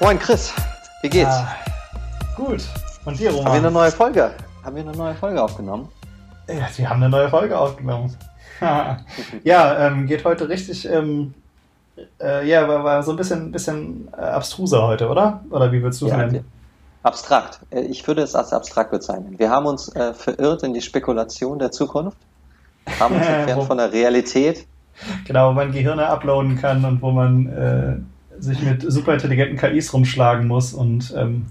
Moin Chris, wie geht's? Ah, gut. Und dir, Roman? Haben wir eine neue Folge? Haben wir eine neue Folge aufgenommen? Ja, wir haben eine neue Folge aufgenommen. ja, ähm, geht heute richtig, ähm, äh, ja, war, war, so ein bisschen, bisschen äh, abstruser heute, oder? Oder wie würdest du es ja, nennen? Abstrakt. Äh, ich würde es als abstrakt bezeichnen. Wir haben uns äh, verirrt in die Spekulation der Zukunft, haben uns entfernt von der Realität. Genau, wo man Gehirne uploaden kann und wo man äh, sich mit superintelligenten KIs rumschlagen muss und ähm,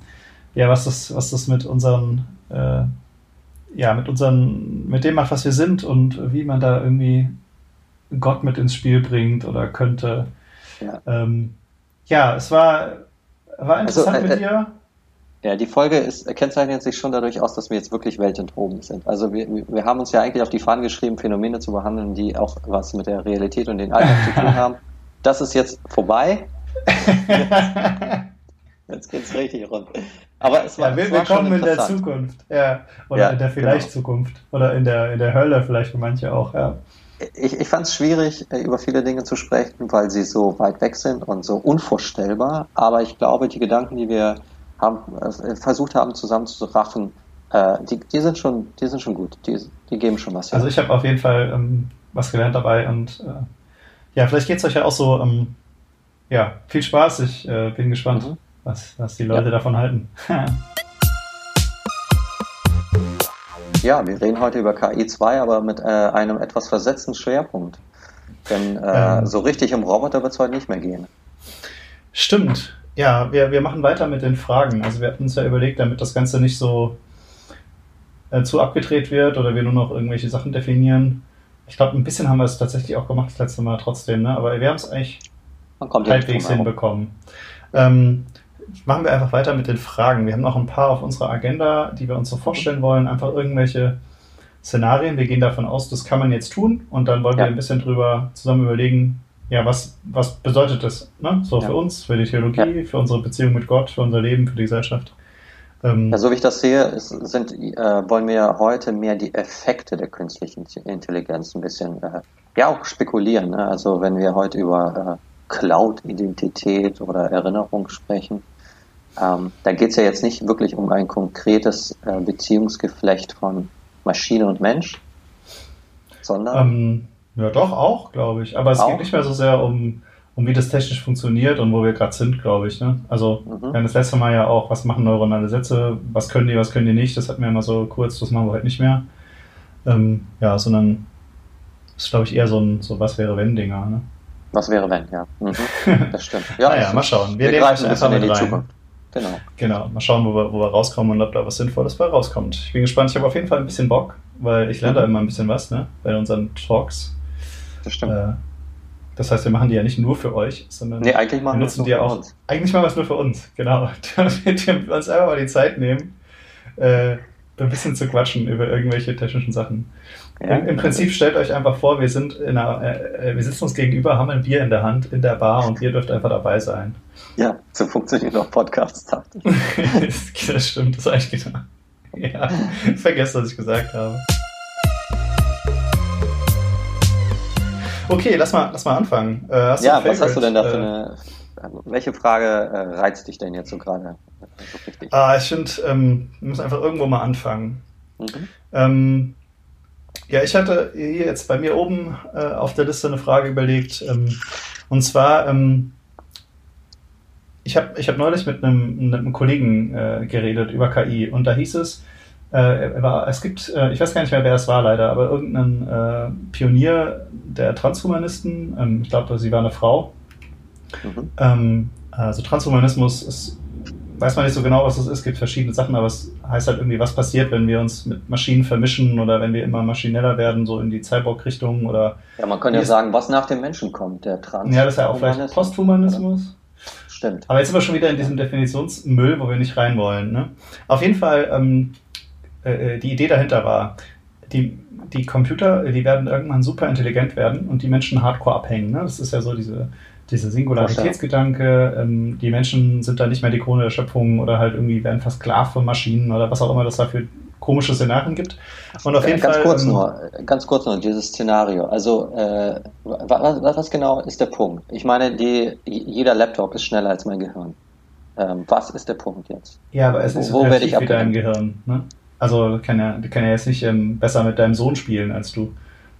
ja, was das, was das mit unseren, äh, ja, mit unseren, mit dem macht, was wir sind und wie man da irgendwie Gott mit ins Spiel bringt oder könnte. Ja, ähm, ja es war, war also, interessant also, äh, mit dir. Ja, die Folge ist, kennzeichnet sich schon dadurch aus, dass wir jetzt wirklich weltentrobend sind. Also wir, wir haben uns ja eigentlich auf die Fahnen geschrieben, Phänomene zu behandeln, die auch was mit der Realität und den Alltag zu tun haben. Das ist jetzt vorbei. Jetzt geht's richtig rund. Aber es war, ja, wir, willkommen in der Zukunft. Ja. Oder ja, in der vielleicht genau. Zukunft. Oder in der, in der Hölle vielleicht für manche auch, ja. Ich, ich fand es schwierig, äh, über viele Dinge zu sprechen, weil sie so weit weg sind und so unvorstellbar. Aber ich glaube, die Gedanken, die wir haben, äh, versucht haben zusammenzuraffen, äh, die, die, sind schon, die sind schon gut. Die, die geben schon was. Ja. Also ich habe auf jeden Fall ähm, was gelernt dabei und äh, ja, vielleicht geht es euch ja auch so. Ähm, ja, viel Spaß. Ich äh, bin gespannt, mhm. was, was die Leute ja. davon halten. ja, wir reden heute über KI2, aber mit äh, einem etwas versetzten Schwerpunkt. Denn äh, ähm. so richtig um Roboter wird es heute nicht mehr gehen. Stimmt. Ja, wir, wir machen weiter mit den Fragen. Also wir hatten uns ja überlegt, damit das Ganze nicht so äh, zu abgedreht wird oder wir nur noch irgendwelche Sachen definieren. Ich glaube, ein bisschen haben wir es tatsächlich auch gemacht das letzte Mal trotzdem, ne? aber wir haben es eigentlich man kommt halbwegs hinbekommen. Ähm, machen wir einfach weiter mit den Fragen. Wir haben noch ein paar auf unserer Agenda, die wir uns so vorstellen wollen. Einfach irgendwelche Szenarien. Wir gehen davon aus, das kann man jetzt tun und dann wollen ja. wir ein bisschen drüber zusammen überlegen, ja, was, was bedeutet das? Ne? So ja. für uns, für die Theologie, ja. für unsere Beziehung mit Gott, für unser Leben, für die Gesellschaft. Ähm, ja, so wie ich das sehe, ist, sind, äh, wollen wir heute mehr die Effekte der künstlichen Intelligenz ein bisschen, äh, ja, auch spekulieren. Ne? Also wenn wir heute über äh, Cloud-Identität oder Erinnerung sprechen. Ähm, da geht es ja jetzt nicht wirklich um ein konkretes äh, Beziehungsgeflecht von Maschine und Mensch, sondern. Ähm, ja, doch, auch, glaube ich. Aber es auch? geht nicht mehr so sehr um, um wie das technisch funktioniert und wo wir gerade sind, glaube ich. Ne? Also, mhm. wir haben das letzte Mal ja auch, was machen neuronale Sätze, was können die, was können die nicht, das hatten wir immer so kurz, das machen wir heute nicht mehr. Ähm, ja, sondern das ist, glaube ich, eher so ein so was wäre wenn Dinger. Ne? Was wäre wenn, ja. Mhm. Das stimmt. Ja, naja, mal schauen. Wir, wir greifen ein bisschen in die rein. Zukunft. Genau. Genau, mal schauen, wo wir, wo wir rauskommen und ob da was Sinnvolles bei rauskommt. Ich bin gespannt. Ich habe auf jeden Fall ein bisschen Bock, weil ich lerne mhm. da immer ein bisschen was, ne? Bei unseren Talks. Das stimmt. Äh, das heißt, wir machen die ja nicht nur für euch, sondern nee, eigentlich machen wir nutzen die auch. Uns. Eigentlich machen wir es nur für uns, genau. Damit wir uns einfach mal die Zeit nehmen, äh, ein bisschen zu quatschen über irgendwelche technischen Sachen. Ja. Im, Im, Prinzip stellt euch einfach vor, wir sind in einer, äh, wir sitzen uns gegenüber, haben ein Bier in der Hand in der Bar und ihr dürft einfach dabei sein. Ja, so funktioniert auch Podcasts das stimmt, das ist eigentlich genau. Ja, vergesst, was ich gesagt habe. Okay, lass mal, lass mal anfangen. Äh, ja, was hast du denn da für äh, eine. Welche Frage äh, reizt dich denn jetzt so gerade so Ah, ich finde, ähm, wir müssen einfach irgendwo mal anfangen. Mhm. Ähm, ja, ich hatte hier jetzt bei mir oben äh, auf der Liste eine Frage überlegt. Ähm, und zwar, ähm, ich habe ich hab neulich mit einem, mit einem Kollegen äh, geredet über KI und da hieß es, äh, war, es gibt, äh, ich weiß gar nicht mehr, wer es war leider, aber irgendein äh, Pionier der Transhumanisten, ähm, ich glaube, sie war eine Frau. Mhm. Ähm, also Transhumanismus ist weiß man nicht so genau, was das ist. Es gibt verschiedene Sachen, aber es heißt halt irgendwie, was passiert, wenn wir uns mit Maschinen vermischen oder wenn wir immer maschineller werden, so in die Cyborg-Richtung oder. Ja, man könnte ja sagen, was nach dem Menschen kommt, der Trans. Ja, das ist ja auch vielleicht Posthumanismus. Stimmt. Aber jetzt sind wir schon wieder in diesem Definitionsmüll, wo wir nicht rein wollen. Ne? Auf jeden Fall, ähm, äh, die Idee dahinter war, die, die Computer, die werden irgendwann super intelligent werden und die Menschen hardcore abhängen. Ne? Das ist ja so diese dieser Singularitätsgedanke, ähm, die Menschen sind da nicht mehr die Krone der Schöpfung oder halt irgendwie werden versklavt von Maschinen oder was auch immer das da für komische Szenarien gibt. Und auf jeden ganz Fall. Kurz ähm, nur, ganz kurz nur, dieses Szenario. Also, äh, was, was, genau ist der Punkt? Ich meine, die, jeder Laptop ist schneller als mein Gehirn. Ähm, was ist der Punkt jetzt? Ja, aber es ist wo, wo werde ich wie dein Gehirn. Ne? Also kann ja, kann ja jetzt nicht ähm, besser mit deinem Sohn spielen als du.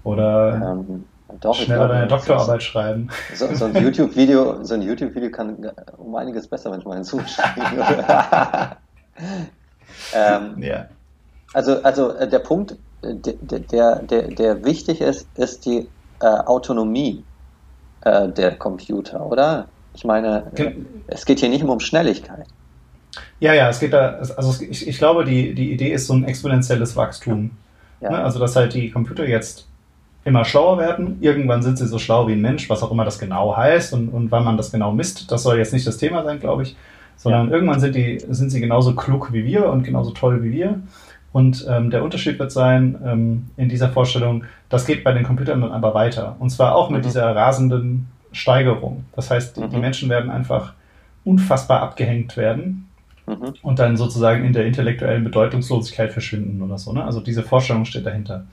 Oder ähm, doch, schneller deine Doktorarbeit schreiben. So, so ein YouTube-Video so YouTube kann um einiges besser manchmal hinzuschreiben. ähm, ja. Also, also äh, der Punkt, äh, der, der, der wichtig ist, ist die äh, Autonomie äh, der Computer, oder? Ich meine, Gen es geht hier nicht nur um Schnelligkeit. Ja, ja, es geht da, also ich, ich glaube, die, die Idee ist so ein exponentielles Wachstum. Ja. Ne? Also, dass halt die Computer jetzt immer schlauer werden. Irgendwann sind sie so schlau wie ein Mensch, was auch immer das genau heißt und, und wann man das genau misst. Das soll jetzt nicht das Thema sein, glaube ich, sondern ja. irgendwann sind, die, sind sie genauso klug wie wir und genauso toll wie wir. Und ähm, der Unterschied wird sein ähm, in dieser Vorstellung, das geht bei den Computern dann aber weiter. Und zwar auch mit mhm. dieser rasenden Steigerung. Das heißt, die, mhm. die Menschen werden einfach unfassbar abgehängt werden mhm. und dann sozusagen in der intellektuellen Bedeutungslosigkeit verschwinden oder so. Ne? Also diese Vorstellung steht dahinter.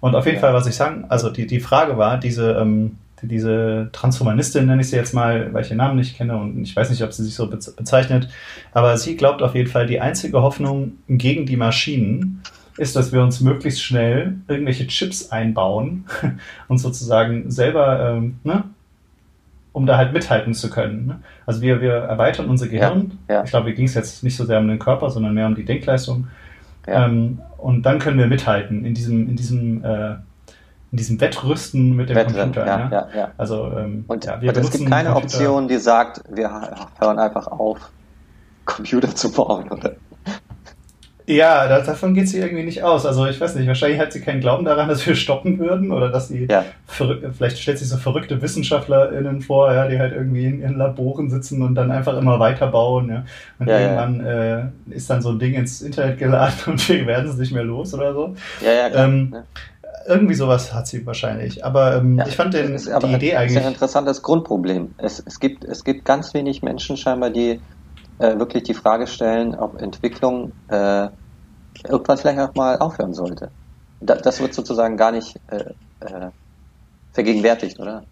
Und auf jeden ja. Fall, was ich sagen, also die, die Frage war, diese, ähm, diese Transhumanistin nenne ich sie jetzt mal, weil ich ihren Namen nicht kenne und ich weiß nicht, ob sie sich so bezeichnet, aber sie glaubt auf jeden Fall, die einzige Hoffnung gegen die Maschinen ist, dass wir uns möglichst schnell irgendwelche Chips einbauen und sozusagen selber, ähm, ne, um da halt mithalten zu können. Ne? Also wir, wir erweitern unser Gehirn. Ja, ja. Ich glaube, mir ging es jetzt nicht so sehr um den Körper, sondern mehr um die Denkleistung. Ja. Ähm, und dann können wir mithalten in diesem, in diesem, äh, in diesem Wettrüsten mit dem Wette, Computer. Ja, ja. ja. Also, ähm, und, ja, wir und es gibt keine Option, die sagt, wir hören einfach auf, Computer zu bauen, oder? Ja, davon geht sie irgendwie nicht aus. Also ich weiß nicht, wahrscheinlich hat sie keinen Glauben daran, dass wir stoppen würden oder dass sie ja. vielleicht stellt sich so verrückte WissenschaftlerInnen vor, ja, die halt irgendwie in ihren Laboren sitzen und dann einfach immer weiterbauen, ja. Und ja, irgendwann ja. Äh, ist dann so ein Ding ins Internet geladen und wir werden es nicht mehr los oder so. Ja, ja, klar. Ähm, irgendwie sowas hat sie wahrscheinlich. Aber ähm, ich fand den, ist, die Idee eigentlich. Das ist ein interessantes Grundproblem. Es, es, gibt, es gibt ganz wenig Menschen scheinbar, die äh, wirklich die Frage stellen, ob Entwicklung äh, irgendwann vielleicht auch mal aufhören sollte. Da, das wird sozusagen gar nicht äh, äh, vergegenwärtigt, oder?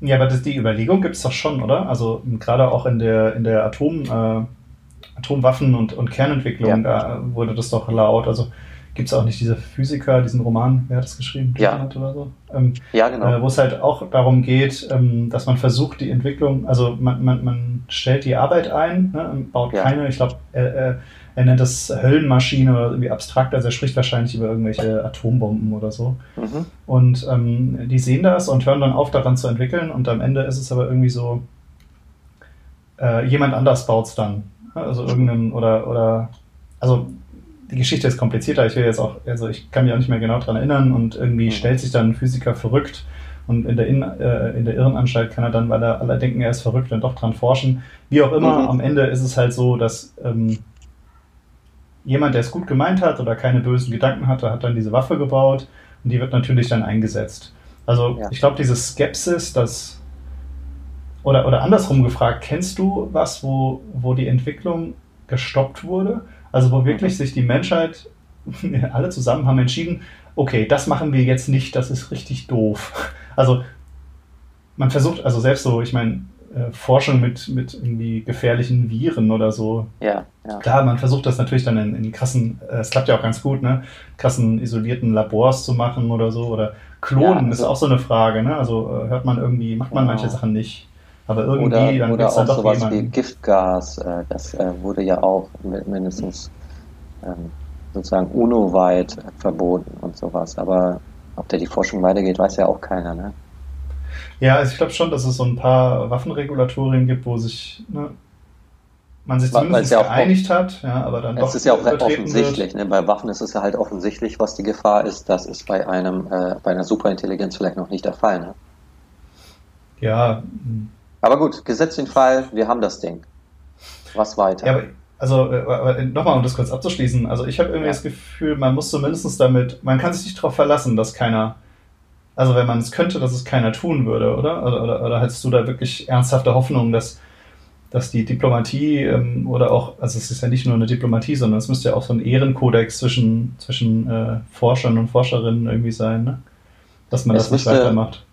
Ja, aber das, die Überlegung gibt es doch schon, oder? Also gerade auch in der, in der Atom, äh, Atomwaffen- und, und Kernentwicklung, ja. da wurde das doch laut. Also gibt es auch nicht diese Physiker, diesen Roman, wer hat das geschrieben? Ja. Oder so? Ähm, ja, genau. Äh, Wo es halt auch darum geht, ähm, dass man versucht, die Entwicklung, also man, man, man stellt die Arbeit ein, ne, baut ja. keine, ich glaube, äh, äh, er nennt das Höllenmaschine oder irgendwie abstrakt, also er spricht wahrscheinlich über irgendwelche Atombomben oder so. Mhm. Und ähm, die sehen das und hören dann auf, daran zu entwickeln und am Ende ist es aber irgendwie so, äh, jemand anders baut es dann. Also irgendein, oder, oder, also die Geschichte ist komplizierter. Ich will jetzt auch, also ich kann mich auch nicht mehr genau daran erinnern und irgendwie mhm. stellt sich dann ein Physiker verrückt und in der, in, äh, in der Irrenanstalt kann er dann, weil er alle denken, er ist verrückt, dann doch dran forschen. Wie auch immer, mhm. am Ende ist es halt so, dass ähm, jemand, der es gut gemeint hat oder keine bösen Gedanken hatte, hat dann diese Waffe gebaut und die wird natürlich dann eingesetzt. Also ja. ich glaube, diese Skepsis, dass oder, oder andersrum gefragt, kennst du was, wo, wo die Entwicklung gestoppt wurde? Also wo wirklich sich die Menschheit, alle zusammen haben entschieden, okay, das machen wir jetzt nicht, das ist richtig doof. Also man versucht, also selbst so, ich meine, äh, Forschung mit, mit irgendwie gefährlichen Viren oder so. Ja, ja. Klar, man versucht das natürlich dann in, in krassen, äh, es klappt ja auch ganz gut, ne? Krassen isolierten Labors zu machen oder so. Oder Klonen ja, also, ist auch so eine Frage, ne? Also äh, hört man irgendwie, macht man genau. manche Sachen nicht. Aber irgendwie, oder, dann oder auch sowas jemanden. wie Giftgas, äh, das äh, wurde ja auch mindestens ähm, sozusagen UNO-weit verboten und sowas. Aber ob da die Forschung weitergeht, weiß ja auch keiner, ne? Ja, also ich glaube schon, dass es so ein paar Waffenregulatorien gibt, wo sich ne, man sich zumindest ja geeinigt hat, ja, aber dann es doch. Es ist ja auch offensichtlich, ne? bei Waffen ist es ja halt offensichtlich, was die Gefahr ist. Das ist bei einem, äh, bei einer Superintelligenz vielleicht noch nicht der Fall, ne? Ja, aber gut, gesetzt den Fall, wir haben das Ding. Was weiter? Ja, also äh, nochmal, um das kurz abzuschließen. Also ich habe irgendwie ja. das Gefühl, man muss zumindest damit, man kann sich nicht darauf verlassen, dass keiner, also wenn man es könnte, dass es keiner tun würde, oder? Oder, oder, oder hättest du da wirklich ernsthafte Hoffnung, dass, dass die Diplomatie ähm, oder auch, also es ist ja nicht nur eine Diplomatie, sondern es müsste ja auch so ein Ehrenkodex zwischen, zwischen äh, Forschern und Forscherinnen irgendwie sein, ne? dass man es das nicht müsste, weitermacht.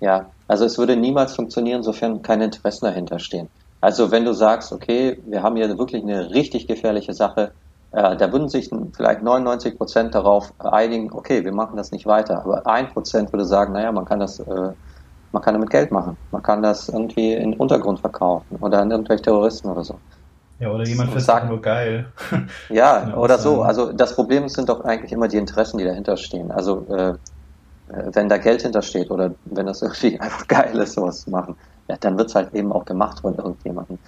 Ja, also es würde niemals funktionieren, sofern keine Interessen dahinter stehen. Also wenn du sagst, okay, wir haben hier wirklich eine richtig gefährliche Sache, äh, da würden sich vielleicht 99 Prozent darauf einigen, okay, wir machen das nicht weiter. Aber ein Prozent würde sagen, naja, man kann das, äh, man kann damit Geld machen. Man kann das irgendwie in Untergrund verkaufen oder an irgendwelche Terroristen oder so. Ja, oder jemand findet es nur geil. ja, oder so. Also das Problem sind doch eigentlich immer die Interessen, die dahinter stehen. Also äh, wenn da Geld hintersteht oder wenn das irgendwie einfach geil ist, sowas zu machen, ja, dann wird es halt eben auch gemacht von irgendjemandem.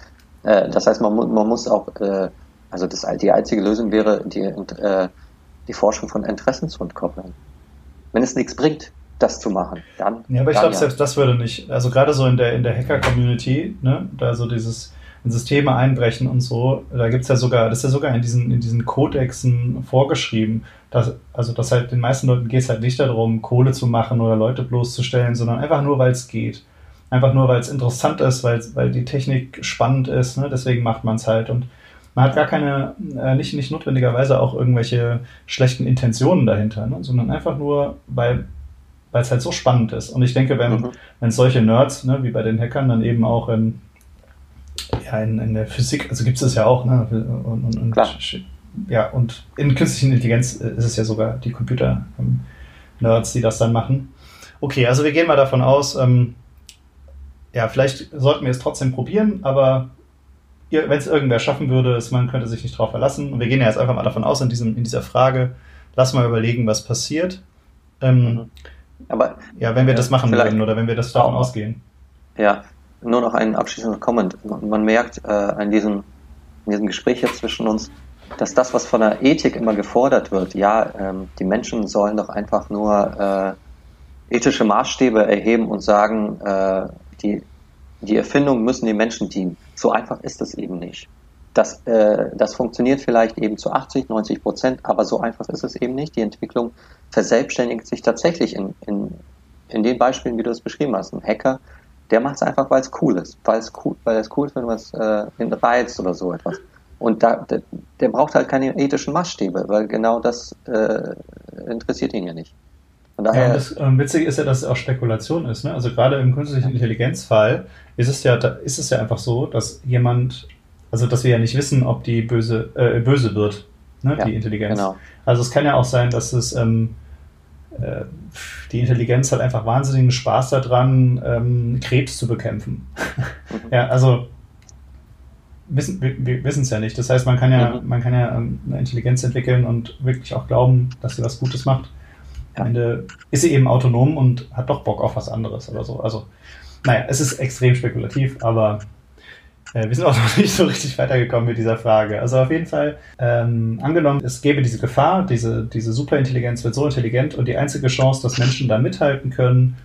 Äh, das heißt, man, man muss auch äh, also das, die einzige Lösung wäre, die, äh, die Forschung von Interessen zu entkoppeln. Wenn es nichts bringt, das zu machen, dann. Ja, aber ich glaube, ja. selbst das würde nicht, also gerade so in der, in der Hacker-Community, ne, da so dieses in Systeme einbrechen und so, da gibt es ja sogar, das ist ja sogar in diesen, in diesen Kodexen vorgeschrieben, dass, also dass halt den meisten Leuten geht es halt nicht darum, Kohle zu machen oder Leute bloßzustellen, sondern einfach nur, weil es geht. Einfach nur, weil es interessant ist, weil, weil die Technik spannend ist, ne? deswegen macht man es halt. Und man hat gar keine, äh, nicht, nicht notwendigerweise auch irgendwelche schlechten Intentionen dahinter, ne? sondern einfach nur, weil weil es halt so spannend ist. Und ich denke, wenn, mhm. wenn solche Nerds, ne, wie bei den Hackern, dann eben auch in, ja, in, in der Physik, also gibt es es ja auch, ne? Und, und, und ja, und in künstlichen Intelligenz ist es ja sogar die Computer-Nerds, die das dann machen. Okay, also wir gehen mal davon aus, ähm, ja, vielleicht sollten wir es trotzdem probieren, aber wenn es irgendwer schaffen würde, ist, man könnte sich nicht darauf verlassen. Und wir gehen ja jetzt einfach mal davon aus, in, diesem, in dieser Frage, lass mal überlegen, was passiert. Ähm. Aber ja, wenn wir das machen würden oder wenn wir das davon ausgehen. Ja, nur noch ein abschließender Comment. Man merkt äh, an diesem, in diesem Gespräch jetzt zwischen uns, dass das, was von der Ethik immer gefordert wird, ja, ähm, die Menschen sollen doch einfach nur äh, ethische Maßstäbe erheben und sagen, äh, die die Erfindungen müssen den Menschen dienen. So einfach ist es eben nicht. Das, äh, das funktioniert vielleicht eben zu 80, 90 Prozent, aber so einfach ist es eben nicht. Die Entwicklung verselbstständigt sich tatsächlich in, in, in den Beispielen, wie du es beschrieben hast. Ein Hacker, der macht es einfach, weil es cool ist. Weil es cool, weil es cool ist, wenn man es äh, reizt oder so etwas. Und da, der, der braucht halt keine ethischen Maßstäbe, weil genau das äh, interessiert ihn ja nicht. Von daher ja, das ähm, Witzige ist ja, dass es auch Spekulation ist. Ne? Also gerade im künstlichen Intelligenzfall ist es ja, ist es ja einfach so, dass jemand, also dass wir ja nicht wissen, ob die böse, äh, böse wird, ne? Ja, die Intelligenz. Genau. Also es kann ja auch sein, dass es ähm, äh, die Intelligenz hat einfach wahnsinnigen Spaß daran, ähm, Krebs zu bekämpfen. Mhm. ja, also wissen, wir, wir wissen es ja nicht. Das heißt, man kann ja, mhm. man kann ja ähm, eine Intelligenz entwickeln und wirklich auch glauben, dass sie was Gutes macht. Am Ende ist sie eben autonom und hat doch Bock auf was anderes oder so. Also, naja, es ist extrem spekulativ, aber äh, wir sind auch noch nicht so richtig weitergekommen mit dieser Frage. Also auf jeden Fall, ähm, angenommen, es gäbe diese Gefahr, diese, diese Superintelligenz wird so intelligent und die einzige Chance, dass Menschen da mithalten können,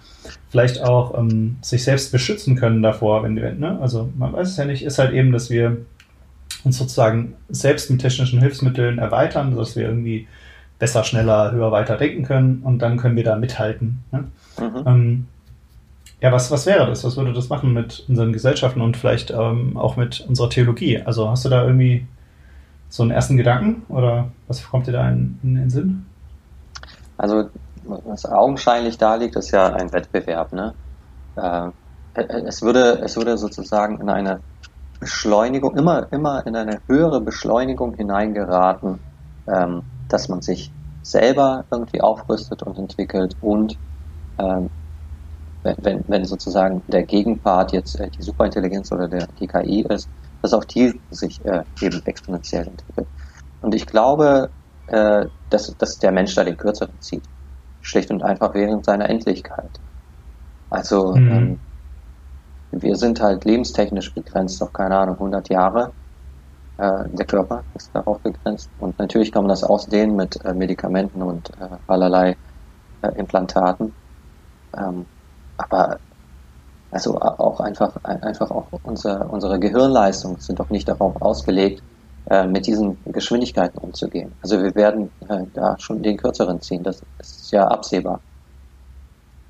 vielleicht auch ähm, sich selbst beschützen können davor, wenn wir, ne? also man weiß es ja nicht, ist halt eben, dass wir uns sozusagen selbst mit technischen Hilfsmitteln erweitern, dass wir irgendwie besser, schneller, höher, weiter denken können und dann können wir da mithalten. Ne? Mhm. Ähm, ja, was, was wäre das? Was würde das machen mit unseren Gesellschaften und vielleicht ähm, auch mit unserer Theologie? Also hast du da irgendwie so einen ersten Gedanken oder was kommt dir da in, in den Sinn? Also was augenscheinlich da liegt, ist ja ein Wettbewerb. Ne? Äh, es, würde, es würde sozusagen in eine Beschleunigung, immer, immer in eine höhere Beschleunigung hineingeraten, ähm, dass man sich selber irgendwie aufrüstet und entwickelt und ähm, wenn, wenn sozusagen der Gegenpart jetzt äh, die Superintelligenz oder der, die KI ist, dass auch die sich äh, eben exponentiell entwickelt. Und ich glaube, äh, dass, dass der Mensch da den Kürzeren zieht. Schlicht und einfach während seiner Endlichkeit. Also mhm. ähm, wir sind halt lebenstechnisch begrenzt auf, keine Ahnung, 100 Jahre. Äh, der Körper ist darauf begrenzt. Und natürlich kann man das ausdehnen mit äh, Medikamenten und äh, allerlei äh, Implantaten. Ähm, aber also auch einfach, einfach auch unser, unsere Gehirnleistungen sind doch nicht darauf ausgelegt, äh, mit diesen Geschwindigkeiten umzugehen. Also wir werden äh, da schon den kürzeren ziehen, das ist ja absehbar.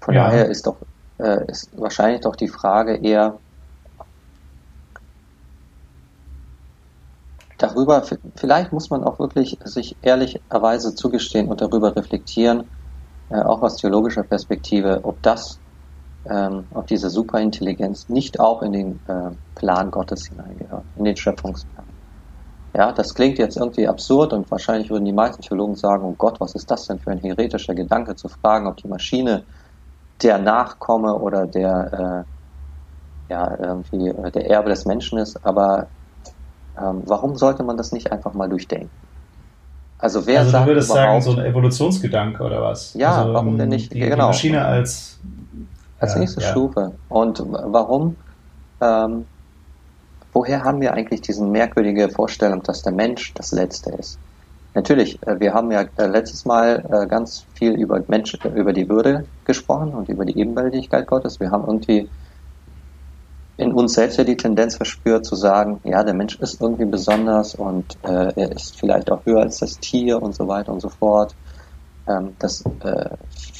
Von ja. daher ist doch äh, ist wahrscheinlich doch die Frage eher darüber, vielleicht muss man auch wirklich sich ehrlicherweise zugestehen und darüber reflektieren, äh, auch aus theologischer Perspektive, ob das ähm, auf diese Superintelligenz nicht auch in den äh, Plan Gottes hineingehört, in den Schöpfungsplan. Ja, das klingt jetzt irgendwie absurd und wahrscheinlich würden die meisten Theologen sagen, oh Gott, was ist das denn für ein heretischer Gedanke, zu fragen, ob die Maschine der Nachkomme oder der, äh, ja, irgendwie äh, der Erbe des Menschen ist, aber ähm, warum sollte man das nicht einfach mal durchdenken? Also wer also sagt du würdest sagen, so ein Evolutionsgedanke oder was? Ja, also, warum denn nicht? Die, genau. die Maschine als als ja, nächste ja. Stufe. Und warum? Ähm, woher haben wir eigentlich diese merkwürdige Vorstellung, dass der Mensch das Letzte ist? Natürlich, äh, wir haben ja äh, letztes Mal äh, ganz viel über, Mensch, über die Würde gesprochen und über die Ebenbildlichkeit Gottes. Wir haben irgendwie in uns selbst ja die Tendenz verspürt zu sagen, ja, der Mensch ist irgendwie besonders und äh, er ist vielleicht auch höher als das Tier und so weiter und so fort. Ähm, das, äh,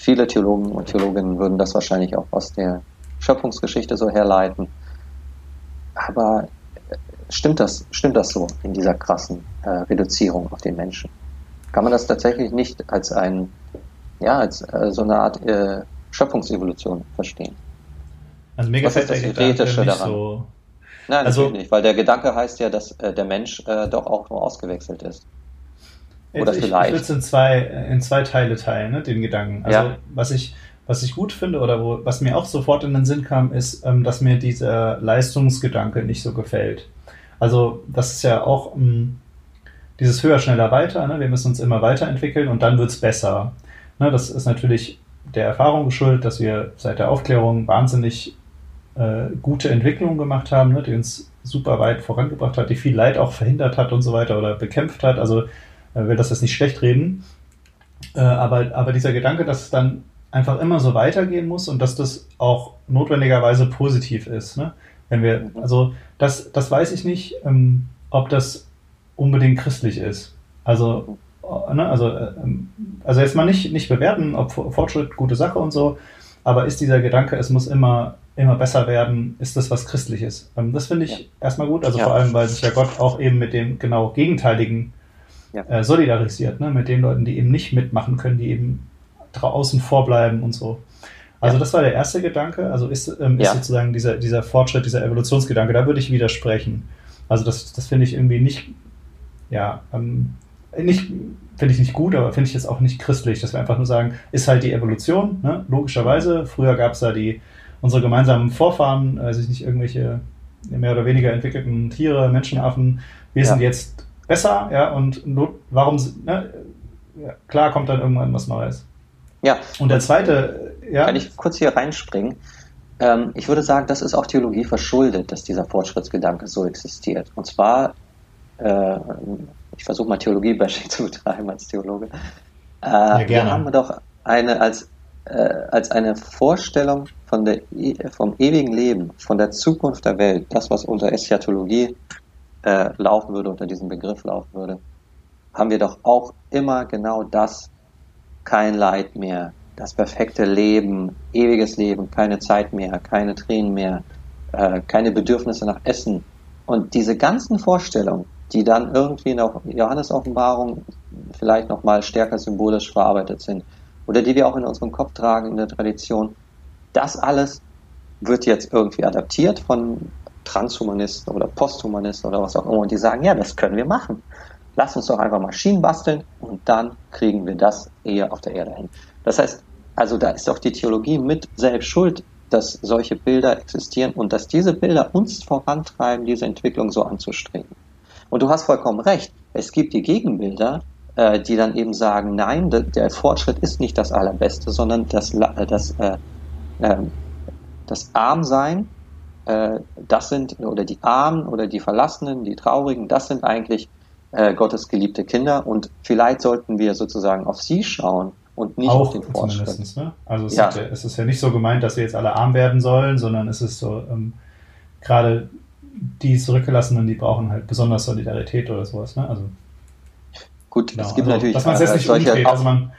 viele Theologen und Theologinnen würden das wahrscheinlich auch aus der Schöpfungsgeschichte so herleiten. Aber Stimmt das, stimmt das so in dieser krassen äh, Reduzierung auf den Menschen? Kann man das tatsächlich nicht als ein, ja, als äh, so eine Art äh, Schöpfungsevolution verstehen? Also mir gefällt das Gedanke nicht so. Nein, also, natürlich nicht, weil der Gedanke heißt ja, dass äh, der Mensch äh, doch auch nur ausgewechselt ist. Oder ich, vielleicht. Ich würde es in zwei, in zwei Teile teilen, ne, den Gedanken. Also ja. was ich was ich gut finde oder wo, was mir auch sofort in den Sinn kam, ist, ähm, dass mir dieser Leistungsgedanke nicht so gefällt. Also das ist ja auch um, ähm, dieses höher, schneller, weiter. Ne? Wir müssen uns immer weiterentwickeln und dann wird es besser. Ne? Das ist natürlich der Erfahrung geschuldet, dass wir seit der Aufklärung wahnsinnig äh, gute Entwicklungen gemacht haben, ne? die uns super weit vorangebracht hat, die viel Leid auch verhindert hat und so weiter oder bekämpft hat. Also will das jetzt nicht schlecht reden. Äh, aber, aber dieser Gedanke, dass es dann einfach immer so weitergehen muss und dass das auch notwendigerweise positiv ist. Ne? Wenn wir, also das, das weiß ich nicht, ähm, ob das unbedingt christlich ist. Also, äh, ne, also, äh, also jetzt mal nicht, nicht bewerten, ob Fortschritt gute Sache und so, aber ist dieser Gedanke, es muss immer, immer besser werden, ist das was Christliches? Ähm, das finde ich ja. erstmal gut, also ja. vor allem, weil sich ja Gott auch eben mit dem genau Gegenteiligen ja. äh, solidarisiert, ne? mit den Leuten, die eben nicht mitmachen können, die eben draußen vorbleiben und so. Also ja. das war der erste Gedanke. Also ist, ähm, ist sozusagen dieser, dieser Fortschritt, dieser Evolutionsgedanke, da würde ich widersprechen. Also das, das finde ich irgendwie nicht, ja, ähm, nicht, finde ich nicht gut, aber finde ich jetzt auch nicht christlich, dass wir einfach nur sagen, ist halt die Evolution, ne? logischerweise. Früher gab es da die, unsere gemeinsamen Vorfahren, ich nicht, irgendwelche mehr oder weniger entwickelten Tiere, Menschenaffen, wir ja. sind jetzt besser, ja, und warum, ne? Ja, klar kommt dann irgendwann was Neues. Ja. Und der zweite, ja. Kann ich kurz hier reinspringen? Ähm, ich würde sagen, das ist auch Theologie verschuldet, dass dieser Fortschrittsgedanke so existiert. Und zwar, äh, ich versuche mal Theologie-Bashing zu betreiben als Theologe. Äh, ja, wir haben doch eine als, äh, als eine Vorstellung von der, e, vom ewigen Leben, von der Zukunft der Welt, das, was unter Eschatologie äh, laufen würde, unter diesem Begriff laufen würde, haben wir doch auch immer genau das kein Leid mehr, das perfekte Leben, ewiges Leben, keine Zeit mehr, keine Tränen mehr, äh, keine Bedürfnisse nach Essen. Und diese ganzen Vorstellungen, die dann irgendwie in der Johannes Offenbarung vielleicht nochmal stärker symbolisch verarbeitet sind oder die wir auch in unserem Kopf tragen in der Tradition, das alles wird jetzt irgendwie adaptiert von Transhumanisten oder Posthumanisten oder was auch immer und die sagen, ja, das können wir machen lass uns doch einfach Maschinen basteln und dann kriegen wir das eher auf der Erde hin. Das heißt, also da ist auch die Theologie mit selbst schuld, dass solche Bilder existieren und dass diese Bilder uns vorantreiben, diese Entwicklung so anzustreben. Und du hast vollkommen recht. Es gibt die Gegenbilder, äh, die dann eben sagen, nein, der Fortschritt ist nicht das Allerbeste, sondern das, das, äh, äh, das Armsein, äh, das sind, oder die Armen oder die Verlassenen, die Traurigen, das sind eigentlich äh, Gottes geliebte Kinder und vielleicht sollten wir sozusagen auf sie schauen und nicht Auch auf den Fortschritt. Ne? Also es, ja. Ist ja, es, ist ja, nicht so gemeint, dass sie jetzt alle arm werden sollen, sondern es ist so, ähm, gerade die Zurückgelassenen, die brauchen halt besonders Solidarität oder sowas. Ne? Also, Gut, genau. es gibt also, natürlich dass man es jetzt nicht umdreht. Also, man,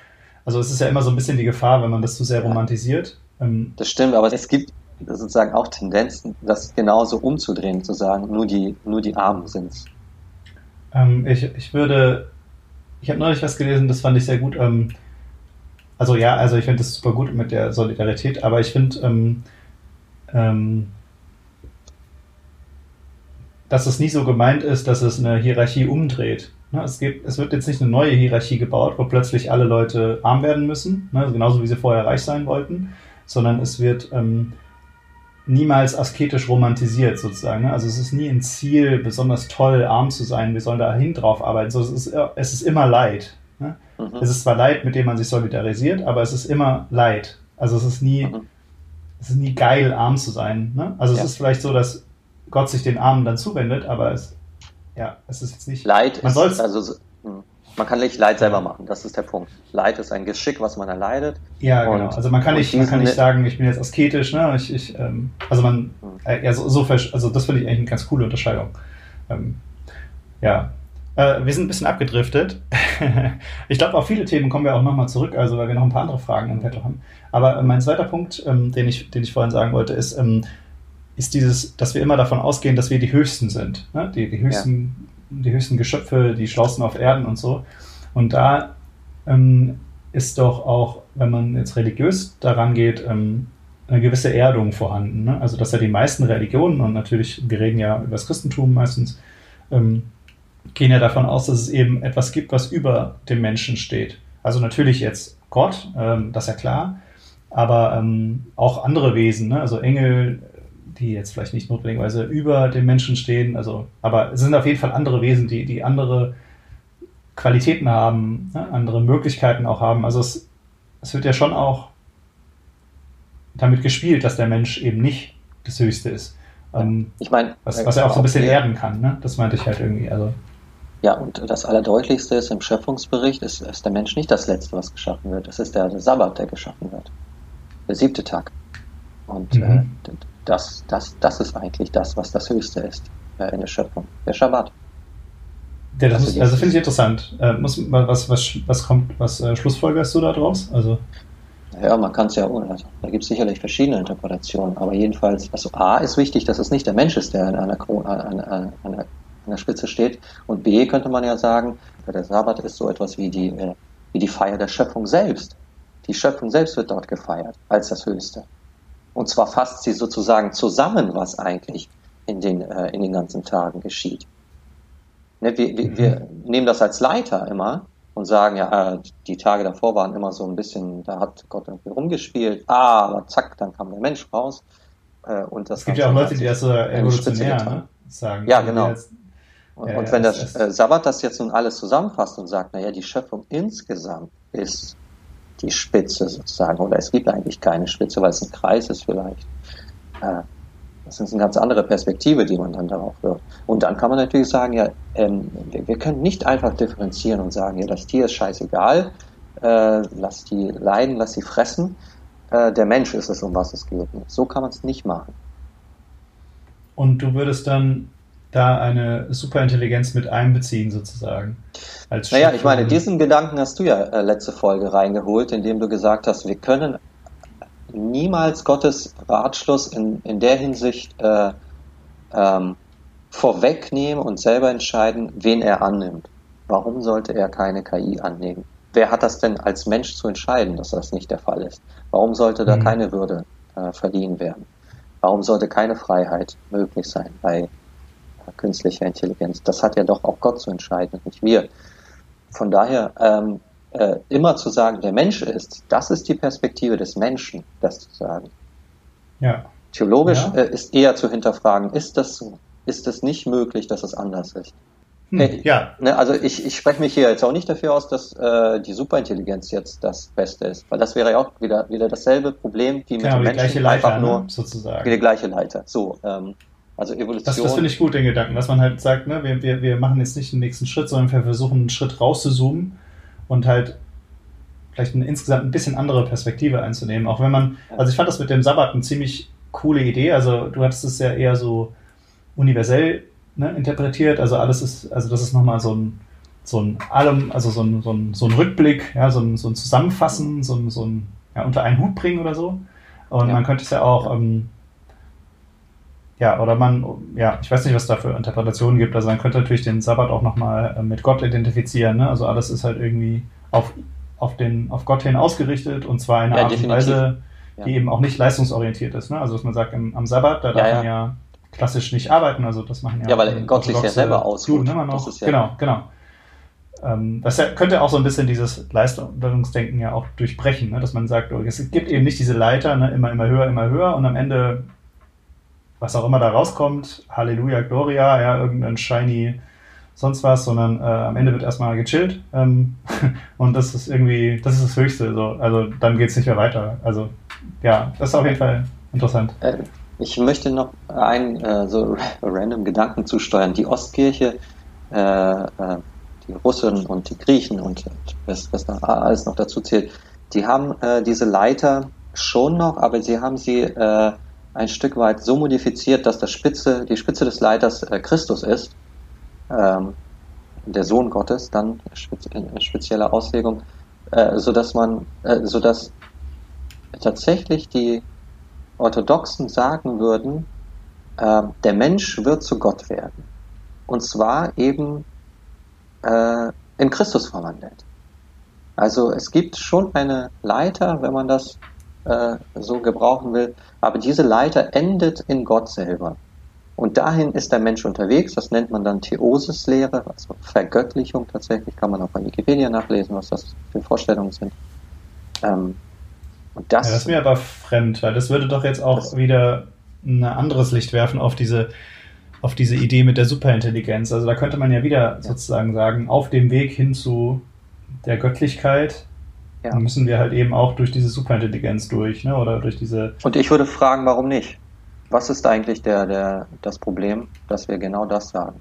also es ist ja immer so ein bisschen die Gefahr, wenn man das zu sehr romantisiert. Ähm, das stimmt, aber es gibt sozusagen auch Tendenzen, das genauso umzudrehen, zu sagen, nur die, nur die Armen sind es. Ähm, ich, ich würde, ich habe neulich was gelesen, das fand ich sehr gut. Ähm, also ja, also ich finde das super gut mit der Solidarität, aber ich finde, ähm, ähm, dass es nicht so gemeint ist, dass es eine Hierarchie umdreht. Ne, es, gibt, es wird jetzt nicht eine neue Hierarchie gebaut, wo plötzlich alle Leute arm werden müssen, ne, genauso wie sie vorher reich sein wollten, sondern es wird ähm, niemals asketisch romantisiert sozusagen. Ne? Also es ist nie ein Ziel, besonders toll arm zu sein. Wir sollen dahin drauf arbeiten. So, es, ist, es ist immer Leid. Ne? Mhm. Es ist zwar Leid, mit dem man sich solidarisiert, aber es ist immer Leid. Also es ist nie, mhm. es ist nie geil, arm zu sein. Ne? Also ja. es ist vielleicht so, dass Gott sich den Armen dann zuwendet, aber es, ja, es ist jetzt nicht. Leid man ist, also. Man kann nicht Leid selber machen, das ist der Punkt. Leid ist ein Geschick, was man erleidet. Ja, genau. Also man kann nicht, man kann nicht sagen, ich bin jetzt asketisch, ne? Ich, ich, ähm, also man, äh, ja, so, so, also das finde ich eigentlich eine ganz coole Unterscheidung. Ähm, ja. Äh, wir sind ein bisschen abgedriftet. ich glaube, auf viele Themen kommen wir auch nochmal zurück, also weil wir noch ein paar andere Fragen im Petto haben. Aber äh, mein zweiter Punkt, ähm, den, ich, den ich vorhin sagen wollte, ist, ähm, ist dieses, dass wir immer davon ausgehen, dass wir die Höchsten sind. Ne? Die, die höchsten die höchsten Geschöpfe, die schlausten auf Erden und so. Und da ähm, ist doch auch, wenn man jetzt religiös daran geht, ähm, eine gewisse Erdung vorhanden. Ne? Also, dass ja die meisten Religionen, und natürlich, wir reden ja über das Christentum meistens, ähm, gehen ja davon aus, dass es eben etwas gibt, was über dem Menschen steht. Also natürlich jetzt Gott, ähm, das ist ja klar, aber ähm, auch andere Wesen, ne? also Engel, die jetzt vielleicht nicht notwendigerweise über dem Menschen stehen, also, aber es sind auf jeden Fall andere Wesen, die, die andere Qualitäten haben, ne, andere Möglichkeiten auch haben. Also es, es wird ja schon auch damit gespielt, dass der Mensch eben nicht das Höchste ist. Ähm, ich meine, was, was er auch so ein bisschen erden kann, ne? Das meinte ich halt irgendwie. Also. Ja, und das Allerdeutlichste ist im Schöpfungsbericht, ist, ist der Mensch nicht das Letzte, was geschaffen wird. Es ist der, der Sabbat, der geschaffen wird. Der siebte Tag. Und mhm. äh, das, das, das ist eigentlich das, was das Höchste ist äh, in der Schöpfung, der Schabbat. Ja, das also, ist, also finde ich interessant. Äh, muss, was, was, was kommt, was äh, schlussfolgerst du da draus? Also ja, man kann es ja, also, da gibt es sicherlich verschiedene Interpretationen, aber jedenfalls, also A ist wichtig, dass es nicht der Mensch ist, der an einer, an, an, an, an der Spitze steht und B könnte man ja sagen, der Sabbat ist so etwas wie die, äh, wie die Feier der Schöpfung selbst. Die Schöpfung selbst wird dort gefeiert als das Höchste. Und zwar fasst sie sozusagen zusammen, was eigentlich in den, äh, in den ganzen Tagen geschieht. Ne, wir, wir, wir nehmen das als Leiter immer und sagen, ja, äh, die Tage davor waren immer so ein bisschen, da hat Gott irgendwie rumgespielt, ah, aber zack, dann kam der Mensch raus. Äh, und das es gibt ja auch Leute, die das so evolutionär ne, sagen. Ja, genau. Jetzt, und, und, wenn der äh, Sabbat das jetzt nun alles zusammenfasst und sagt, naja, die Schöpfung insgesamt ist die Spitze sozusagen. Oder es gibt eigentlich keine Spitze, weil es ein Kreis ist vielleicht. Äh, das ist eine ganz andere Perspektive, die man dann darauf wird. Und dann kann man natürlich sagen, ja, ähm, wir, wir, können nicht einfach differenzieren und sagen, ja, das Tier ist scheißegal, äh, lass die leiden, lass sie fressen. Äh, der Mensch ist es, um was es geht. So kann man es nicht machen. Und du würdest dann da eine Superintelligenz mit einbeziehen, sozusagen. Als naja, ich meine, diesen Gedanken hast du ja äh, letzte Folge reingeholt, indem du gesagt hast, wir können niemals Gottes Ratschluss in, in der Hinsicht äh, ähm, vorwegnehmen und selber entscheiden, wen er annimmt. Warum sollte er keine KI annehmen? Wer hat das denn als Mensch zu entscheiden, dass das nicht der Fall ist? Warum sollte da mhm. keine Würde äh, verliehen werden? Warum sollte keine Freiheit möglich sein bei künstlicher Intelligenz. Das hat ja doch auch Gott zu entscheiden, nicht wir. Von daher ähm, äh, immer zu sagen, der Mensch ist, das ist die Perspektive des Menschen, das zu sagen. Ja. Theologisch ja. Äh, ist eher zu hinterfragen, ist das so? Ist es nicht möglich, dass es anders ist? Hm, hey, ja. Ne, also ich, ich spreche mich hier jetzt auch nicht dafür aus, dass äh, die Superintelligenz jetzt das Beste ist, weil das wäre ja auch wieder, wieder dasselbe Problem wie mit genau, dem Menschen, Leiter, einfach nur ne, sozusagen. Wie die gleiche Leiter. So, ähm, also Evolution. Das, das finde ich gut, den Gedanken, dass man halt sagt, ne, wir, wir, wir machen jetzt nicht den nächsten Schritt, sondern wir versuchen einen Schritt rauszuzoomen und halt vielleicht eine, insgesamt ein bisschen andere Perspektive einzunehmen. Auch wenn man, also ich fand das mit dem Sabbat eine ziemlich coole Idee. Also du hattest es ja eher so universell ne, interpretiert. Also alles ist, also das ist nochmal so ein, so ein allem, also so ein, so ein, so ein Rückblick, ja, so ein, so ein Zusammenfassen, so ein, so ein ja, unter einen Hut bringen oder so. Und ja. man könnte es ja auch ähm, ja, oder man, ja, ich weiß nicht, was da für Interpretationen gibt. Also man könnte natürlich den Sabbat auch nochmal äh, mit Gott identifizieren. Ne? Also alles ist halt irgendwie auf, auf, den, auf Gott hin ausgerichtet und zwar in einer ja, Art und Weise, ja. die eben auch nicht leistungsorientiert ist. Ne? Also dass man sagt, im, am Sabbat, da darf ja, man ja klassisch nicht arbeiten, also das machen ja. Ja, weil Gott sich ja selber ausruht. Immer noch. Ja genau, genau. Ähm, das könnte auch so ein bisschen dieses Leistungsdenken ja auch durchbrechen, ne? dass man sagt, oh, es gibt eben nicht diese Leiter, ne? immer, immer höher, immer höher und am Ende, was auch immer da rauskommt, Halleluja, Gloria, ja, irgendein shiny sonst was, sondern äh, am Ende wird erstmal gechillt ähm, und das ist irgendwie, das ist das Höchste. So. Also dann geht es nicht mehr weiter. Also ja, das ist auf jeden Fall interessant. Äh, ich möchte noch einen äh, so random Gedanken zusteuern. Die Ostkirche, äh, äh, die Russen und die Griechen und was, was noch alles noch dazu zählt, die haben äh, diese Leiter schon noch, aber sie haben sie äh, ein Stück weit so modifiziert, dass das Spitze, die Spitze des Leiters äh, Christus ist, ähm, der Sohn Gottes, dann in spezieller Auslegung, äh, so dass man, äh, so dass tatsächlich die Orthodoxen sagen würden, äh, der Mensch wird zu Gott werden. Und zwar eben äh, in Christus verwandelt. Also es gibt schon eine Leiter, wenn man das äh, so gebrauchen will, aber diese Leiter endet in Gott selber. Und dahin ist der Mensch unterwegs, das nennt man dann Theosislehre, also Vergöttlichung tatsächlich, kann man auch bei Wikipedia nachlesen, was das für Vorstellungen sind. Ähm, und das, ja, das ist mir aber fremd, weil das würde doch jetzt auch wieder ein anderes Licht werfen auf diese, auf diese Idee mit der Superintelligenz. Also da könnte man ja wieder ja. sozusagen sagen, auf dem Weg hin zu der Göttlichkeit ja. müssen wir halt eben auch durch diese Superintelligenz durch, ne? oder durch diese... Und ich würde fragen, warum nicht? Was ist eigentlich der, der, das Problem, dass wir genau das sagen?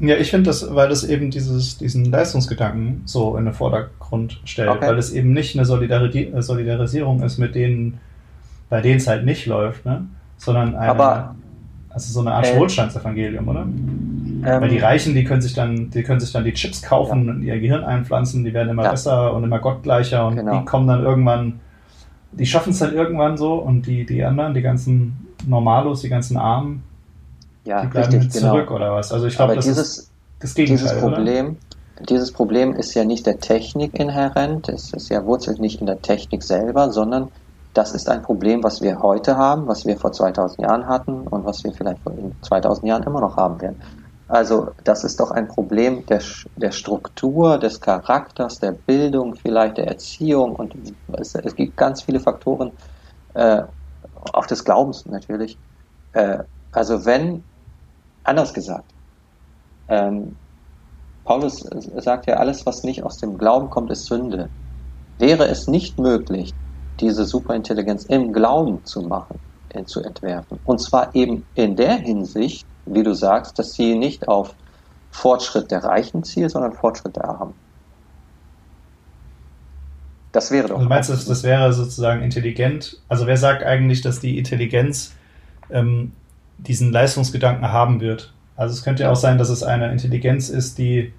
Ja, ich finde das, weil das eben dieses, diesen Leistungsgedanken so in den Vordergrund stellt, okay. weil es eben nicht eine Solidari Solidarisierung ist mit denen, bei denen es halt nicht läuft, ne? sondern eine, Aber, also so eine Art äh, Wohlstandsevangelium, oder? Ähm, weil die Reichen, die können sich dann, die können sich dann die Chips kaufen ja. und ihr Gehirn einpflanzen, die werden immer ja. besser und immer gottgleicher und genau. die kommen dann irgendwann, die schaffen es dann irgendwann so und die, die anderen, die ganzen Normalos, die ganzen Armen, ja, die bleiben richtig, genau. zurück oder was? Also ich glaube, das dieses, ist das Gegenteil, dieses Problem, oder? dieses Problem ist ja nicht der Technik inhärent, es ist ja wurzelt nicht in der Technik selber, sondern das ist ein Problem, was wir heute haben, was wir vor 2000 Jahren hatten und was wir vielleicht vor 2000 Jahren immer noch haben werden. Also das ist doch ein Problem der, der Struktur, des Charakters, der Bildung, vielleicht der Erziehung und es, es gibt ganz viele Faktoren, äh, auch des Glaubens natürlich. Äh, also wenn Anders gesagt, ähm, Paulus sagt ja, alles, was nicht aus dem Glauben kommt, ist Sünde. Wäre es nicht möglich, diese Superintelligenz im Glauben zu machen, äh, zu entwerfen? Und zwar eben in der Hinsicht, wie du sagst, dass sie nicht auf Fortschritt der Reichen zielt, sondern Fortschritt der Armen. Das wäre doch. Also meinst du, das wäre sozusagen intelligent? Also wer sagt eigentlich, dass die Intelligenz ähm, diesen Leistungsgedanken haben wird. Also es könnte ja auch sein, dass es eine Intelligenz ist, die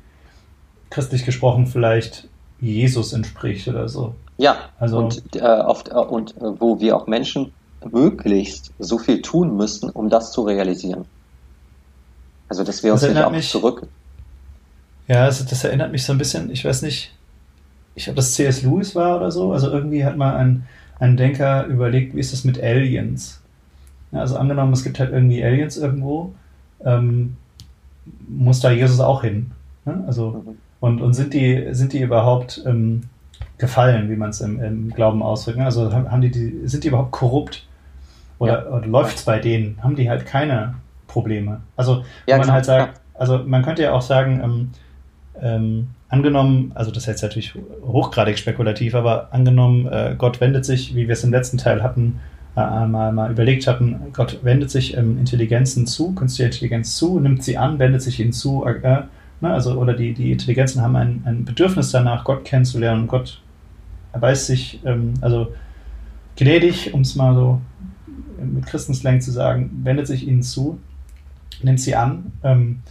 christlich gesprochen vielleicht Jesus entspricht oder so. Ja, also, und, äh, oft, äh, und äh, wo wir auch Menschen möglichst so viel tun müssten, um das zu realisieren. Also, dass wir uns nicht auch mich, zurück. Ja, also das erinnert mich so ein bisschen, ich weiß nicht, ich glaube, das C.S. Lewis war oder so. Also irgendwie hat mal ein, ein Denker überlegt, wie ist das mit Aliens? Ja, also angenommen, es gibt halt irgendwie Aliens irgendwo, ähm, muss da Jesus auch hin. Ne? Also, mhm. und, und sind die, sind die überhaupt ähm, gefallen, wie man es im, im, Glauben ausdrückt? Ne? Also haben die, die, sind die überhaupt korrupt? Oder, ja. oder läuft es bei denen? Haben die halt keine Probleme? Also, ja, man klar, halt sagt, also man könnte ja auch sagen, ähm, ähm, angenommen, also das ist jetzt natürlich hochgradig spekulativ, aber angenommen, äh, Gott wendet sich, wie wir es im letzten Teil hatten, äh, mal, mal überlegt hatten, Gott wendet sich ähm, Intelligenzen zu, künstliche Intelligenz zu, nimmt sie an, wendet sich ihnen zu, äh, ne? also, oder die, die Intelligenzen haben ein, ein Bedürfnis danach, Gott kennenzulernen. Gott erweist sich, ähm, also gnädig, um es mal so mit Christenslang zu sagen, wendet sich ihnen zu, nimmt sie an. Ähm,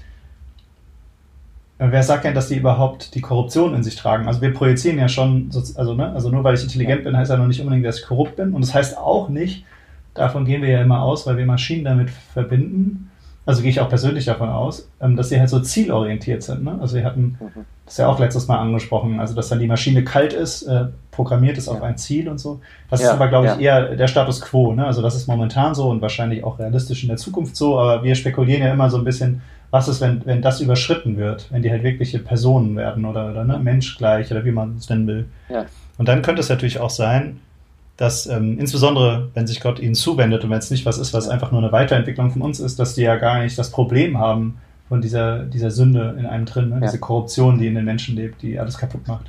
wer sagt denn, dass die überhaupt die Korruption in sich tragen? Also wir projizieren ja schon, also, ne, also nur weil ich intelligent bin, heißt ja noch nicht unbedingt, dass ich korrupt bin. Und das heißt auch nicht, davon gehen wir ja immer aus, weil wir Maschinen damit verbinden, also gehe ich auch persönlich davon aus, ähm, dass sie halt so zielorientiert sind. Ne? Also wir hatten mhm. das ja auch letztes Mal angesprochen, also dass dann die Maschine kalt ist, äh, programmiert ist ja. auf ein Ziel und so. Das ja, ist aber, glaube ich, ja. eher der Status quo. Ne? Also das ist momentan so und wahrscheinlich auch realistisch in der Zukunft so, aber wir spekulieren ja immer so ein bisschen, was ist, wenn, wenn das überschritten wird, wenn die halt wirkliche Personen werden oder, oder ne, menschgleich oder wie man es nennen will. Und dann könnte es natürlich auch sein, dass ähm, insbesondere, wenn sich Gott ihnen zuwendet und wenn es nicht was ist, was einfach nur eine Weiterentwicklung von uns ist, dass die ja gar nicht das Problem haben von dieser, dieser Sünde in einem drin, ne? ja. diese Korruption, die in den Menschen lebt, die alles kaputt macht.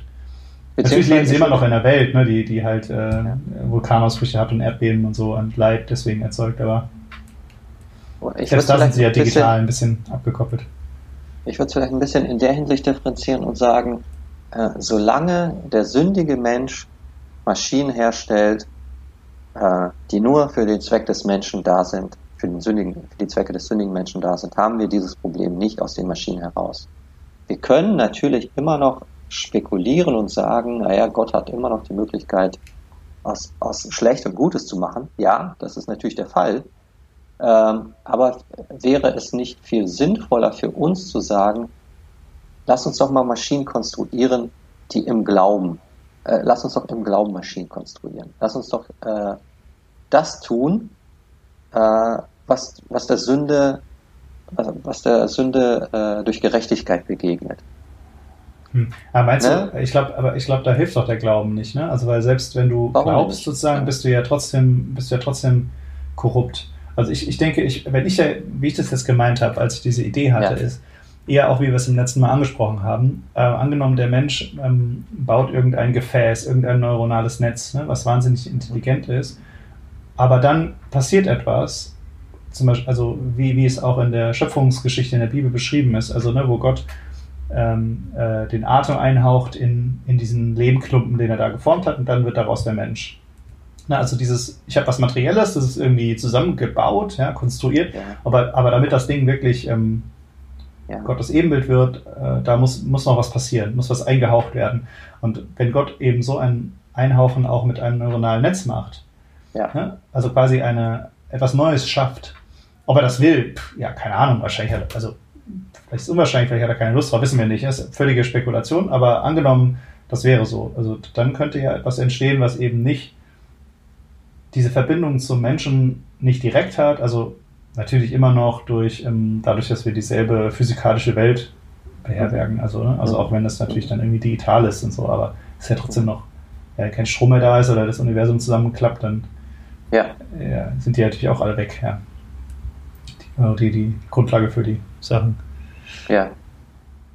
Natürlich leben sie immer noch in einer Welt, ne, die, die halt äh, ja. Vulkanausbrüche hat und Erdbeben und so und Leid deswegen erzeugt, aber ich selbst da sind sie ja digital ein bisschen, ein bisschen abgekoppelt. Ich würde es vielleicht ein bisschen in der Hinsicht differenzieren und sagen, äh, solange der sündige Mensch Maschinen herstellt, äh, die nur für den Zweck des Menschen da sind, für, den sündigen, für die Zwecke des sündigen Menschen da sind, haben wir dieses Problem nicht aus den Maschinen heraus. Wir können natürlich immer noch spekulieren und sagen, naja, Gott hat immer noch die Möglichkeit, aus, aus schlecht und Gutes zu machen. Ja, das ist natürlich der Fall. Ähm, aber wäre es nicht viel sinnvoller für uns zu sagen, lass uns doch mal Maschinen konstruieren, die im Glauben äh, lass uns doch im Glauben Maschinen konstruieren. Lass uns doch äh, das tun, äh, was, was der Sünde, was, was der Sünde äh, durch Gerechtigkeit begegnet. Hm. Aber meinst ne? du, ich glaube, aber ich glaube, da hilft doch der Glauben nicht, ne? Also weil selbst wenn du Warum glaubst nicht? sozusagen, bist du ja trotzdem, bist du ja trotzdem korrupt. Also ich, ich denke, ich, wenn ich ja, wie ich das jetzt gemeint habe, als ich diese Idee hatte, ja. ist, eher auch, wie wir es im letzten Mal angesprochen haben, äh, angenommen, der Mensch ähm, baut irgendein Gefäß, irgendein neuronales Netz, ne, was wahnsinnig intelligent ist, aber dann passiert etwas, zum Beispiel, also wie, wie es auch in der Schöpfungsgeschichte in der Bibel beschrieben ist, also ne, wo Gott ähm, äh, den Atem einhaucht in, in diesen Lehmklumpen, den er da geformt hat, und dann wird daraus der Mensch. Na, also dieses, ich habe was Materielles, das ist irgendwie zusammengebaut, ja, konstruiert, ja. Aber, aber damit das Ding wirklich ähm, ja. Gottes Ebenbild wird, äh, da muss, muss noch was passieren, muss was eingehaucht werden. Und wenn Gott eben so ein Einhauchen auch mit einem neuronalen Netz macht, ja. ne? also quasi eine, etwas Neues schafft, ob er das will, pff, ja, keine Ahnung, wahrscheinlich hat, also vielleicht ist es unwahrscheinlich, vielleicht hat er keine Lust drauf, wissen wir nicht, das ist völlige Spekulation, aber angenommen, das wäre so, also dann könnte ja etwas entstehen, was eben nicht diese Verbindung zum Menschen nicht direkt hat, also natürlich immer noch durch, ähm, dadurch, dass wir dieselbe physikalische Welt beherbergen. Also, ne? also auch wenn das natürlich dann irgendwie digital ist und so, aber es ist ja trotzdem noch, ja, kein Strom mehr da ist oder das Universum zusammenklappt, dann ja. ja sind die natürlich auch alle weg. Ja. Die, also die, die Grundlage für die Sachen. Ja.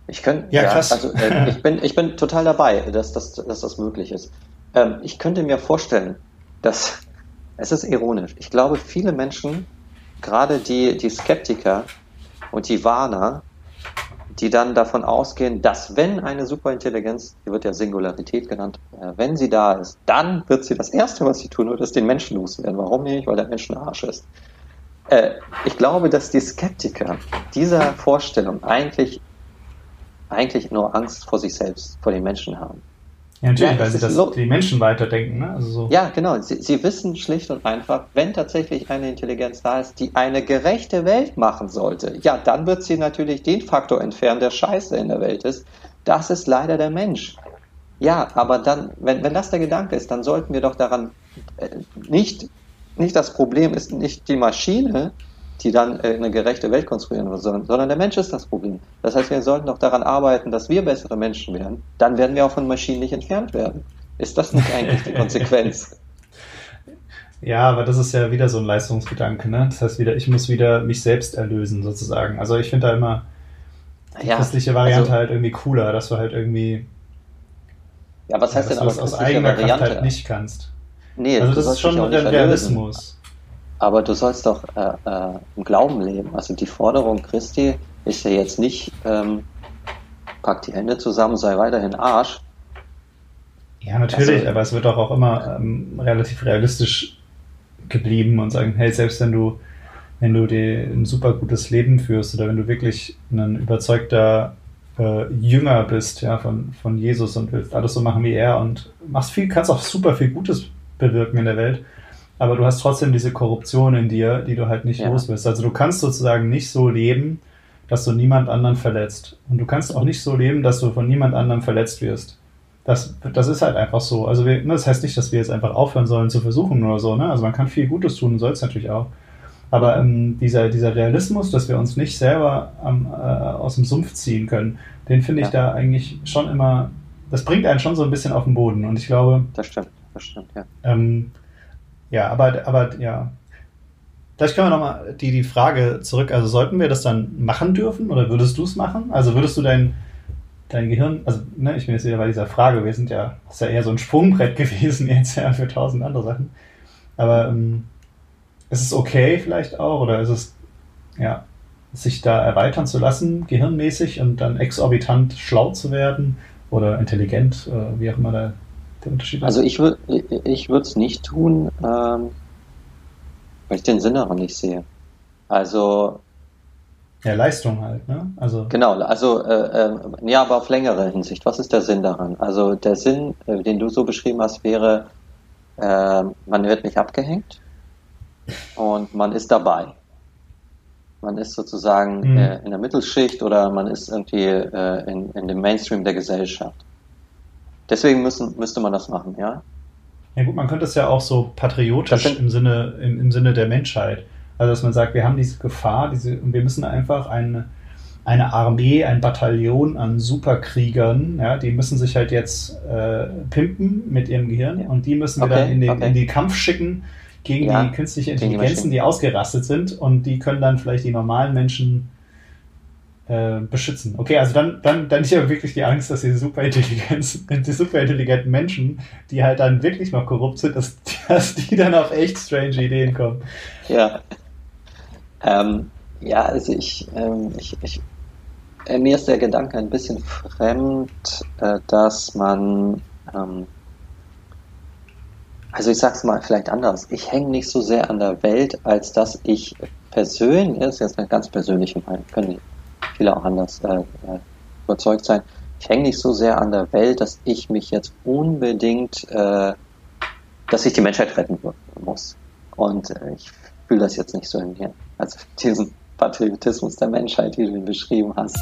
Ich könnte, ja, ja, krass. Also, äh, ich, bin, ich bin total dabei, dass, dass, dass das möglich ist. Ähm, ich könnte mir vorstellen, dass es ist ironisch. Ich glaube, viele Menschen gerade die, die Skeptiker und die Warner, die dann davon ausgehen, dass wenn eine Superintelligenz, die wird ja Singularität genannt, äh, wenn sie da ist, dann wird sie das Erste, was sie tun wird, ist den Menschen loswerden. Warum nicht? Weil der Mensch ein Arsch ist. Äh, ich glaube, dass die Skeptiker dieser Vorstellung eigentlich, eigentlich nur Angst vor sich selbst, vor den Menschen haben. Ja, natürlich, ja, weil sie das so, die Menschen weiterdenken. Ne? Also so. Ja, genau. Sie, sie wissen schlicht und einfach, wenn tatsächlich eine Intelligenz da ist, die eine gerechte Welt machen sollte, ja, dann wird sie natürlich den Faktor entfernen, der scheiße in der Welt ist. Das ist leider der Mensch. Ja, aber dann, wenn, wenn das der Gedanke ist, dann sollten wir doch daran äh, nicht, nicht das Problem ist nicht die Maschine, die dann äh, eine gerechte Welt konstruieren sollen, sondern der Mensch ist das Problem. Das heißt, wir sollten doch daran arbeiten, dass wir bessere Menschen werden. Dann werden wir auch von Maschinen nicht entfernt werden. Ist das nicht eigentlich die Konsequenz? Ja, aber das ist ja wieder so ein Leistungsgedanke, ne? Das heißt wieder, ich muss wieder mich selbst erlösen, sozusagen. Also ich finde da immer die ja, christliche Variante also, halt irgendwie cooler, dass du halt irgendwie. Ja, was heißt ja, denn aber aus eigener Variante? Kraft halt nicht kannst? Nee, also das ist schon ein Realismus. Aber du sollst doch äh, äh, im Glauben leben. Also die Forderung Christi ist ja jetzt nicht, ähm, pack die Hände zusammen, sei weiterhin Arsch. Ja, natürlich, also, aber es wird doch auch immer ähm, relativ realistisch geblieben und sagen, hey, selbst wenn du, wenn du dir ein super gutes Leben führst oder wenn du wirklich ein überzeugter äh, Jünger bist, ja, von, von Jesus und willst alles so machen wie er und machst viel, kannst auch super viel Gutes bewirken in der Welt, aber du hast trotzdem diese Korruption in dir, die du halt nicht ja. los wirst. Also du kannst sozusagen nicht so leben, dass du niemand anderen verletzt. Und du kannst auch nicht so leben, dass du von niemand anderem verletzt wirst. Das, das ist halt einfach so. Also wir, ne, das heißt nicht, dass wir jetzt einfach aufhören sollen zu versuchen oder so. Ne? Also man kann viel Gutes tun, soll es natürlich auch. Aber ähm, dieser, dieser Realismus, dass wir uns nicht selber ähm, äh, aus dem Sumpf ziehen können, den finde ich ja. da eigentlich schon immer, das bringt einen schon so ein bisschen auf den Boden. Und ich glaube. Das stimmt, das stimmt, ja. Ähm, ja, aber, aber ja. Vielleicht können wir nochmal die, die Frage zurück. Also sollten wir das dann machen dürfen oder würdest du es machen? Also würdest du dein, dein Gehirn, also ne, ich bin jetzt wieder bei dieser Frage, wir sind ja, das ist ja eher so ein Sprungbrett gewesen jetzt ja für tausend andere Sachen. Aber ähm, ist es okay vielleicht auch oder ist es, ja, sich da erweitern zu lassen, gehirnmäßig und dann exorbitant schlau zu werden oder intelligent, äh, wie auch immer der, der Unterschied ist? Also ich würde ich es nicht tun, ähm, weil ich den Sinn daran nicht sehe. Also ja, Leistung halt, ne? Also genau, also äh, äh, ja, aber auf längere Hinsicht. Was ist der Sinn daran? Also der Sinn, äh, den du so beschrieben hast, wäre, äh, man wird nicht abgehängt und man ist dabei. Man ist sozusagen mhm. äh, in der Mittelschicht oder man ist irgendwie äh, in, in dem Mainstream der Gesellschaft. Deswegen müssen, müsste man das machen, ja? Ja gut, man könnte es ja auch so patriotisch im Sinne, im, im Sinne der Menschheit. Also dass man sagt, wir haben diese Gefahr, diese, und wir müssen einfach eine, eine Armee, ein Bataillon an Superkriegern, ja, die müssen sich halt jetzt äh, pimpen mit ihrem Gehirn ja. und die müssen wir okay, dann in den, okay. in den Kampf schicken gegen ja, die künstliche Intelligenzen, die, die, ausgerastet sind und die können dann vielleicht die normalen Menschen äh, beschützen. Okay, also dann, dann, dann ist ja wirklich die Angst, dass die Superintelligenz, die superintelligenten Menschen, die halt dann wirklich noch korrupt sind, dass, dass die dann auf echt strange Ideen kommen. Ja. Ähm, ja, also ich, ähm, ich, ich äh, mir ist der Gedanke ein bisschen fremd, äh, dass man ähm, also ich sag's mal vielleicht anders. Ich hänge nicht so sehr an der Welt, als dass ich persönlich, das ist jetzt eine ganz persönliche Meinung, können viele auch anders äh, äh, überzeugt sein. Ich hänge nicht so sehr an der Welt, dass ich mich jetzt unbedingt, äh, dass ich die Menschheit retten muss. Und äh, ich fühle das jetzt nicht so in mir. Also diesen Patriotismus der Menschheit, wie du ihn beschrieben hast.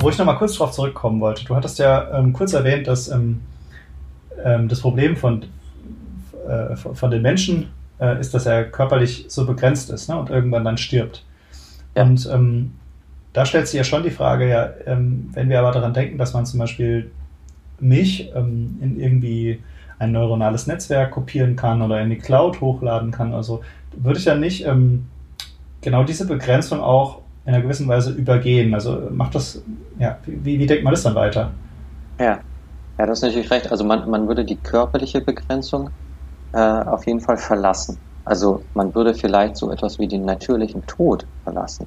Wo ich nochmal kurz darauf zurückkommen wollte. Du hattest ja ähm, kurz erwähnt, dass ähm, ähm, das Problem von, äh, von den Menschen äh, ist, dass er körperlich so begrenzt ist ne, und irgendwann dann stirbt. Ja. Und ähm, da stellt sich ja schon die Frage, ja, ähm, wenn wir aber daran denken, dass man zum Beispiel mich ähm, in irgendwie ein neuronales Netzwerk kopieren kann oder in die Cloud hochladen kann, also würde ich ja nicht genau diese Begrenzung auch in einer gewissen Weise übergehen. Also macht das, ja, wie, wie denkt man das dann weiter? Ja, ja, das ist natürlich recht. Also man, man würde die körperliche Begrenzung äh, auf jeden Fall verlassen. Also man würde vielleicht so etwas wie den natürlichen Tod verlassen.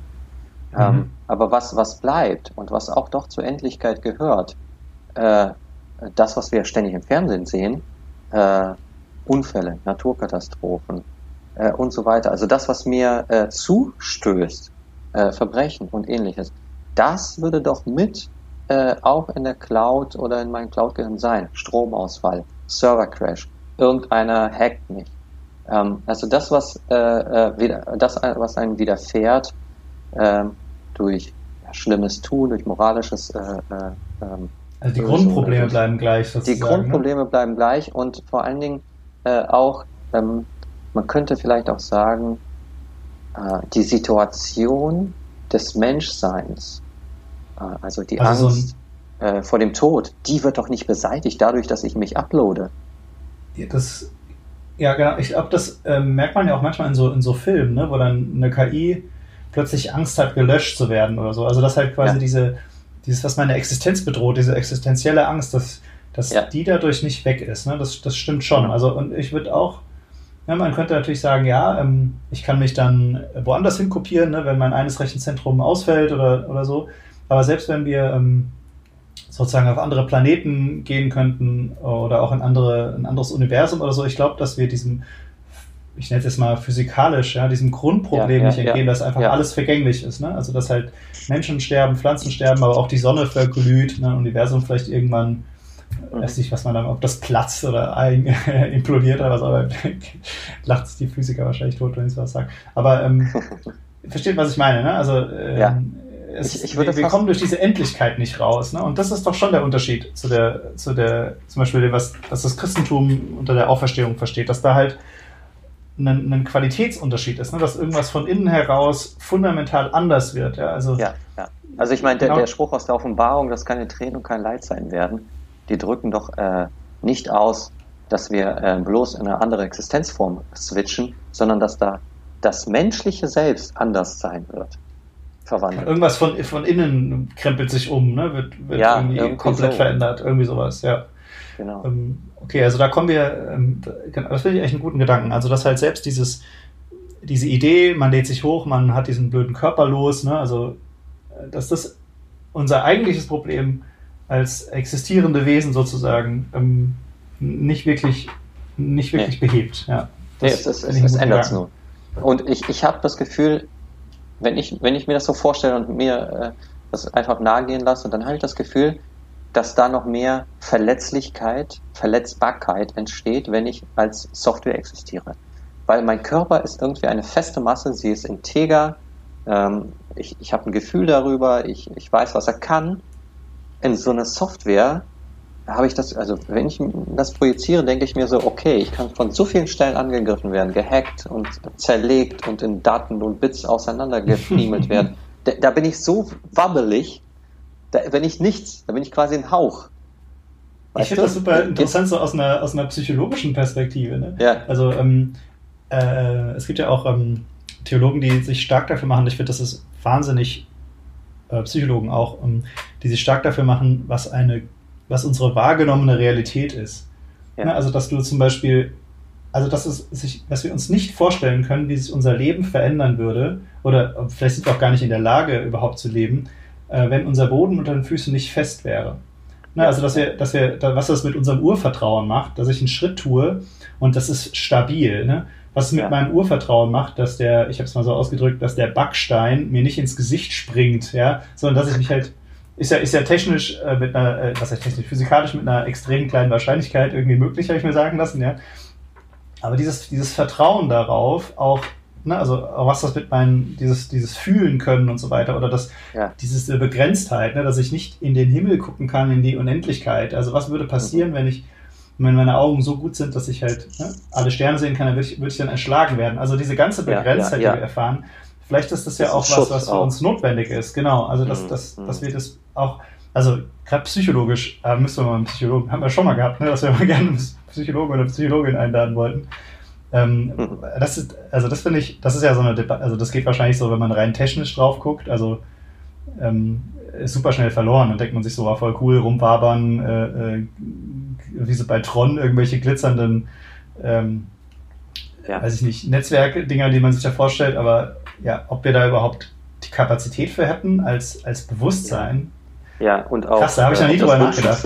Mhm. Ähm, aber was, was bleibt und was auch doch zur Endlichkeit gehört, äh, das, was wir ständig im Fernsehen sehen, äh, Unfälle, Naturkatastrophen äh, und so weiter. Also das, was mir äh, zustößt, äh, Verbrechen und ähnliches. Das würde doch mit äh, auch in der Cloud oder in meinem Cloud-Gehirn sein. Stromausfall, Server-Crash, irgendeiner hackt mich. Ähm, also das, was, äh, äh das, was einem widerfährt ähm, durch schlimmes Tun, durch moralisches äh, äh, ähm, also die Grundprobleme bleiben gleich. Die ne? Grundprobleme ne? bleiben gleich und vor allen Dingen äh, auch, ähm, man könnte vielleicht auch sagen, äh, die Situation des Menschseins, äh, also die also Angst so äh, vor dem Tod, die wird doch nicht beseitigt dadurch, dass ich mich uploade. Das, ja, genau. Ich glaube, das äh, merkt man ja auch manchmal in so, in so Filmen, ne, wo dann eine KI plötzlich Angst hat, gelöscht zu werden oder so. Also das halt quasi ja. diese, dieses, was meine Existenz bedroht, diese existenzielle Angst, dass, dass ja. die dadurch nicht weg ist. Ne? Das, das stimmt schon. Also und ich würde auch ja, man könnte natürlich sagen, ja, ähm, ich kann mich dann woanders hin kopieren, ne, wenn mein eines Rechenzentrum ausfällt oder, oder so. Aber selbst wenn wir ähm, sozusagen auf andere Planeten gehen könnten oder auch in andere, ein anderes Universum oder so, ich glaube, dass wir diesem, ich nenne es jetzt mal physikalisch, ja, diesem Grundproblem ja, ja, nicht entgehen, dass einfach alles vergänglich ist. Ne? Also dass halt Menschen sterben, Pflanzen sterben, aber auch die Sonne verglüht, ne, Universum vielleicht irgendwann mhm. weiß nicht, was man dann, ob das platzt oder ein, implodiert oder was, aber lacht sich die Physiker wahrscheinlich tot, wenn ich sowas sage. Aber ähm, versteht, was ich meine, ne? Also ähm. Es, ich, ich wir, wir kommen durch diese Endlichkeit nicht raus, ne? Und das ist doch schon der Unterschied zu der, zu der, zum Beispiel dem, was, was das Christentum unter der Auferstehung versteht, dass da halt ein, ein Qualitätsunterschied ist, ne? dass irgendwas von innen heraus fundamental anders wird. Ja, also, ja, ja. also ich meine, der, genau. der, Spruch aus der Offenbarung, dass keine Tränen und kein Leid sein werden, die drücken doch äh, nicht aus, dass wir äh, bloß in eine andere Existenzform switchen, sondern dass da das menschliche Selbst anders sein wird. Verwandelt. Irgendwas von, von innen krempelt sich um, ne? wird, wird ja, irgendwie, irgendwie komplett so. verändert, irgendwie sowas, ja. Genau. Ähm, okay, also da kommen wir, ähm, genau, das finde ich echt einen guten Gedanken. Also, dass halt selbst dieses, diese Idee, man lädt sich hoch, man hat diesen blöden Körper los, ne? also, dass das unser eigentliches Problem als existierende Wesen sozusagen ähm, nicht wirklich, nicht wirklich nee. behebt. Ja, nee, es, es, es, es ändert es nur. Und ich, ich habe das Gefühl, wenn ich, wenn ich mir das so vorstelle und mir äh, das einfach nahegehen lasse, dann habe ich das Gefühl, dass da noch mehr Verletzlichkeit, Verletzbarkeit entsteht, wenn ich als Software existiere. Weil mein Körper ist irgendwie eine feste Masse, sie ist integer, ähm, ich, ich habe ein Gefühl darüber, ich, ich weiß, was er kann in so einer Software habe ich das, also wenn ich das projiziere, denke ich mir so, okay, ich kann von so vielen Stellen angegriffen werden, gehackt und zerlegt und in Daten und Bits auseinandergefriemelt werden. Da, da, bin ich so wabbelig, da bin ich nichts, da bin ich quasi ein Hauch. Weißt ich finde das super interessant, so aus einer, aus einer psychologischen Perspektive. Ne? Ja. Also ähm, äh, es gibt ja auch ähm, Theologen, die sich stark dafür machen. Ich finde, das ist wahnsinnig äh, Psychologen auch, ähm, die sich stark dafür machen, was eine, was unsere wahrgenommene Realität ist. Ja. Ne? Also, dass du zum Beispiel, also dass es sich, dass wir uns nicht vorstellen können, wie sich unser Leben verändern würde, oder vielleicht sind wir auch gar nicht in der Lage, überhaupt zu leben, äh, wenn unser Boden unter den Füßen nicht fest wäre. Ne? Also, dass wir, dass wir, was das mit unserem Urvertrauen macht, dass ich einen Schritt tue und das ist stabil. Ne? was es mit ja. meinem Urvertrauen macht, dass der, ich habe es mal so ausgedrückt, dass der Backstein mir nicht ins Gesicht springt, ja, sondern dass ich mich halt, ist ja, ist ja technisch äh, mit einer, äh, was heißt technisch, physikalisch mit einer extrem kleinen Wahrscheinlichkeit irgendwie möglich, habe ich mir sagen lassen, ja. Aber dieses, dieses Vertrauen darauf, auch, ne, also auch was das mit meinem, dieses, dieses Fühlen können und so weiter, oder das, ja. diese Begrenztheit, ne, dass ich nicht in den Himmel gucken kann, in die Unendlichkeit. Also was würde passieren, mhm. wenn ich wenn meine Augen so gut sind, dass ich halt ne, alle Sterne sehen kann, dann würde ich, würd ich dann erschlagen werden. Also diese ganze Begrenztheit, ja, ja. die wir erfahren, vielleicht ist das ja das auch was, was für auch. uns notwendig ist. Genau, also dass, mhm. dass, mhm. dass wir das auch, also gerade psychologisch, äh, müssen wir mal einen Psychologen, haben wir schon mal gehabt, ne, dass wir mal gerne einen Psychologen oder Psychologin einladen wollten. Ähm, mhm. Das ist, also das finde ich, das ist ja so eine Debatte, also das geht wahrscheinlich so, wenn man rein technisch drauf guckt, also ähm, ist super schnell verloren. Dann denkt man sich so, war voll cool, rumwabern, äh, äh, wie so bei Tron, irgendwelche glitzernden, ähm, ja. weiß ich nicht, Netzwerkdinger, die man sich da vorstellt, aber ja, ob wir da überhaupt die Kapazität für hätten als, als Bewusstsein. Ja, und auch. Krass, da habe ich noch nie äh, drüber nachgedacht.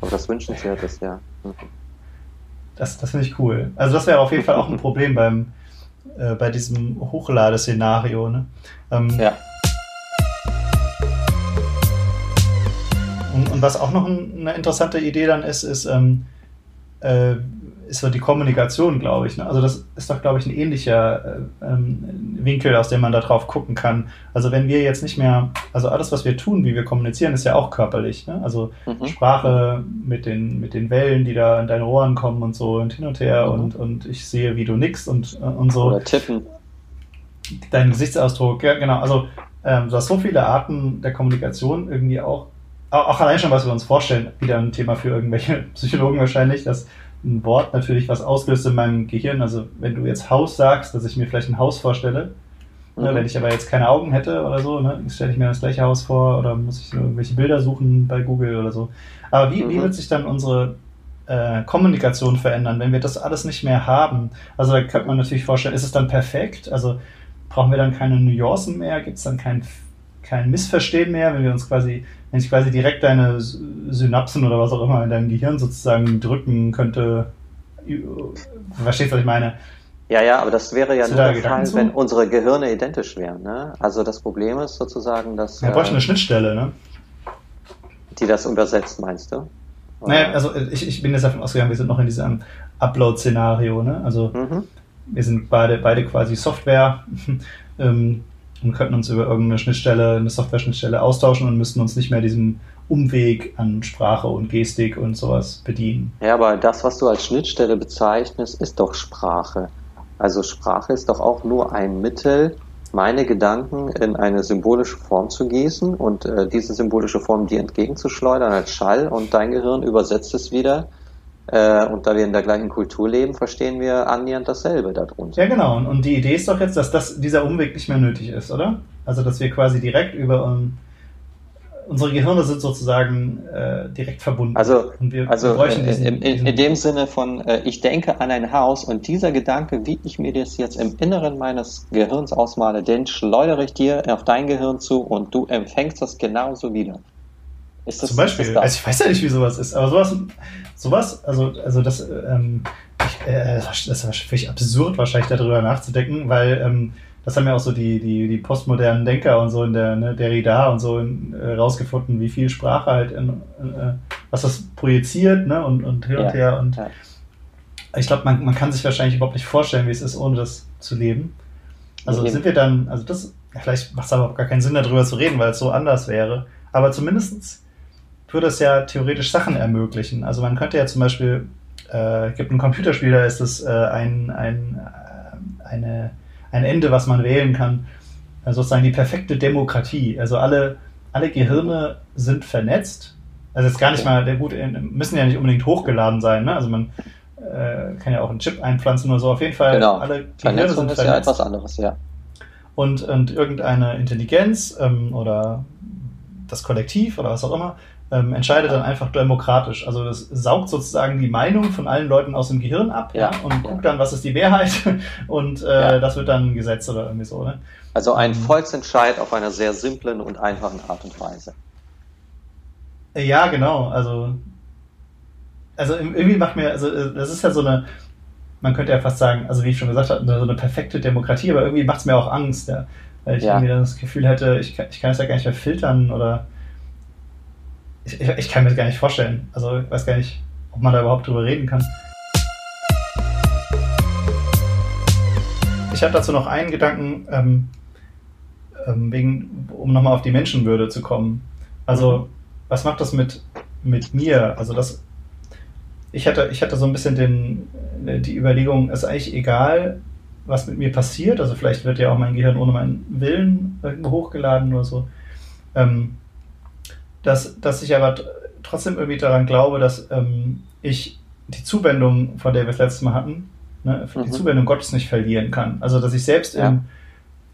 Aber das wünschenswert ist, ja. Mhm. Das, das finde ich cool. Also das wäre auf jeden Fall auch ein Problem beim, äh, bei diesem Hochlade-Szenario. Ne? Ähm, ja. Und, und, was auch noch eine interessante Idee dann ist, ist, ähm, äh, ist so die Kommunikation, glaube ich. Ne? Also das ist doch, glaube ich, ein ähnlicher äh, ähm, Winkel, aus dem man da drauf gucken kann. Also wenn wir jetzt nicht mehr, also alles, was wir tun, wie wir kommunizieren, ist ja auch körperlich. Ne? Also mhm. Sprache mit den, mit den Wellen, die da in deine Ohren kommen und so und hin und her mhm. und, und ich sehe, wie du nickst und, äh, und so. Oder tippen. Dein Gesichtsausdruck, ja genau. Also ähm, du hast so viele Arten der Kommunikation irgendwie auch auch allein schon, was wir uns vorstellen, wieder ein Thema für irgendwelche Psychologen wahrscheinlich, dass ein Wort natürlich was auslöst in meinem Gehirn. Also wenn du jetzt Haus sagst, dass ich mir vielleicht ein Haus vorstelle, ne, mhm. wenn ich aber jetzt keine Augen hätte oder so, ne, stelle ich mir das gleiche Haus vor oder muss ich irgendwelche Bilder suchen bei Google oder so. Aber wie, mhm. wie wird sich dann unsere äh, Kommunikation verändern, wenn wir das alles nicht mehr haben? Also da könnte man natürlich vorstellen, ist es dann perfekt? Also brauchen wir dann keine Nuancen mehr? Gibt es dann kein, kein Missverstehen mehr, wenn wir uns quasi wenn ich quasi direkt deine Synapsen oder was auch immer in deinem Gehirn sozusagen drücken könnte. Verstehst du, was ich meine? Ja, ja, aber das wäre ja nur der Fall, zu? wenn unsere Gehirne identisch wären. Ne? Also das Problem ist sozusagen, dass... Ja, bräuchte äh, eine Schnittstelle, ne? Die das übersetzt, meinst du? Naja, also ich, ich bin jetzt davon ausgegangen, wir sind noch in diesem Upload-Szenario, ne? Also mhm. wir sind beide, beide quasi Software ähm, und könnten uns über irgendeine Schnittstelle, eine Software-Schnittstelle austauschen und müssten uns nicht mehr diesem Umweg an Sprache und Gestik und sowas bedienen. Ja, aber das, was du als Schnittstelle bezeichnest, ist doch Sprache. Also Sprache ist doch auch nur ein Mittel, meine Gedanken in eine symbolische Form zu gießen und äh, diese symbolische Form dir entgegenzuschleudern als Schall und dein Gehirn übersetzt es wieder. Äh, und da wir in der gleichen Kultur leben, verstehen wir annähernd dasselbe darunter. Ja, genau. Und, und die Idee ist doch jetzt, dass das, dieser Umweg nicht mehr nötig ist, oder? Also, dass wir quasi direkt über um, unsere Gehirne sind sozusagen äh, direkt verbunden. Also, wir, also wir äh, diesen, in, in, in, dem Sinne von, äh, ich denke an ein Haus und dieser Gedanke, wie ich mir das jetzt im Inneren meines Gehirns ausmale, den schleudere ich dir auf dein Gehirn zu und du empfängst das genauso wieder. Ist das, Zum Beispiel, also ich weiß ja nicht, wie sowas ist, aber sowas, sowas also, also das, ähm, ich, äh, das ist völlig absurd wahrscheinlich darüber nachzudenken, weil ähm, das haben ja auch so die, die, die postmodernen Denker und so in der ne, Derrida und so äh, rausgefunden, wie viel Sprache halt, in, äh, was das projiziert ne, und, und hin und ja, her. Und ja. ich glaube, man, man kann sich wahrscheinlich überhaupt nicht vorstellen, wie es ist, ohne das zu leben. Also sind wir dann, also das, vielleicht macht es aber auch gar keinen Sinn, darüber zu reden, weil es so anders wäre. Aber zumindest würde es ja theoretisch Sachen ermöglichen. Also man könnte ja zum Beispiel, äh, gibt ein Computerspiel, da ist es äh, ein, ein, äh, eine ein Ende, was man wählen kann. Also sozusagen die perfekte Demokratie. Also alle, alle Gehirne sind vernetzt. Also jetzt gar nicht mal, der gut, müssen ja nicht unbedingt hochgeladen sein. Ne? Also man äh, kann ja auch einen Chip einpflanzen oder so. Auf jeden Fall genau. alle Gehirne sind vernetzt. ist ja etwas anderes, ja. Und, und irgendeine Intelligenz ähm, oder das Kollektiv oder was auch immer ähm, entscheidet dann einfach demokratisch. Also das saugt sozusagen die Meinung von allen Leuten aus dem Gehirn ab ja, und ja. guckt dann, was ist die Mehrheit und äh, ja. das wird dann Gesetz oder irgendwie so. Ne? Also ein ähm. Volksentscheid auf einer sehr simplen und einfachen Art und Weise. Ja, genau. Also, also irgendwie macht mir, also äh, das ist ja so eine, man könnte ja fast sagen, also wie ich schon gesagt habe, so eine perfekte Demokratie, aber irgendwie macht es mir auch Angst, ja. Weil ich irgendwie dann das Gefühl hätte, ich kann, ich kann es ja gar nicht mehr filtern oder ich, ich, kann mir das gar nicht vorstellen. Also ich weiß gar nicht, ob man da überhaupt drüber reden kann. Ich habe dazu noch einen Gedanken, ähm, ähm, wegen, um nochmal auf die Menschenwürde zu kommen. Also, was macht das mit, mit mir? Also, das, ich hatte, ich hatte so ein bisschen den, die Überlegung, ist eigentlich egal, was mit mir passiert. Also, vielleicht wird ja auch mein Gehirn ohne meinen Willen irgendwo hochgeladen oder so. Ähm, dass, dass ich aber trotzdem irgendwie daran glaube, dass ähm, ich die Zuwendung, von der wir das letzte Mal hatten, ne, mhm. die Zuwendung Gottes nicht verlieren kann. Also dass ich selbst ja. im,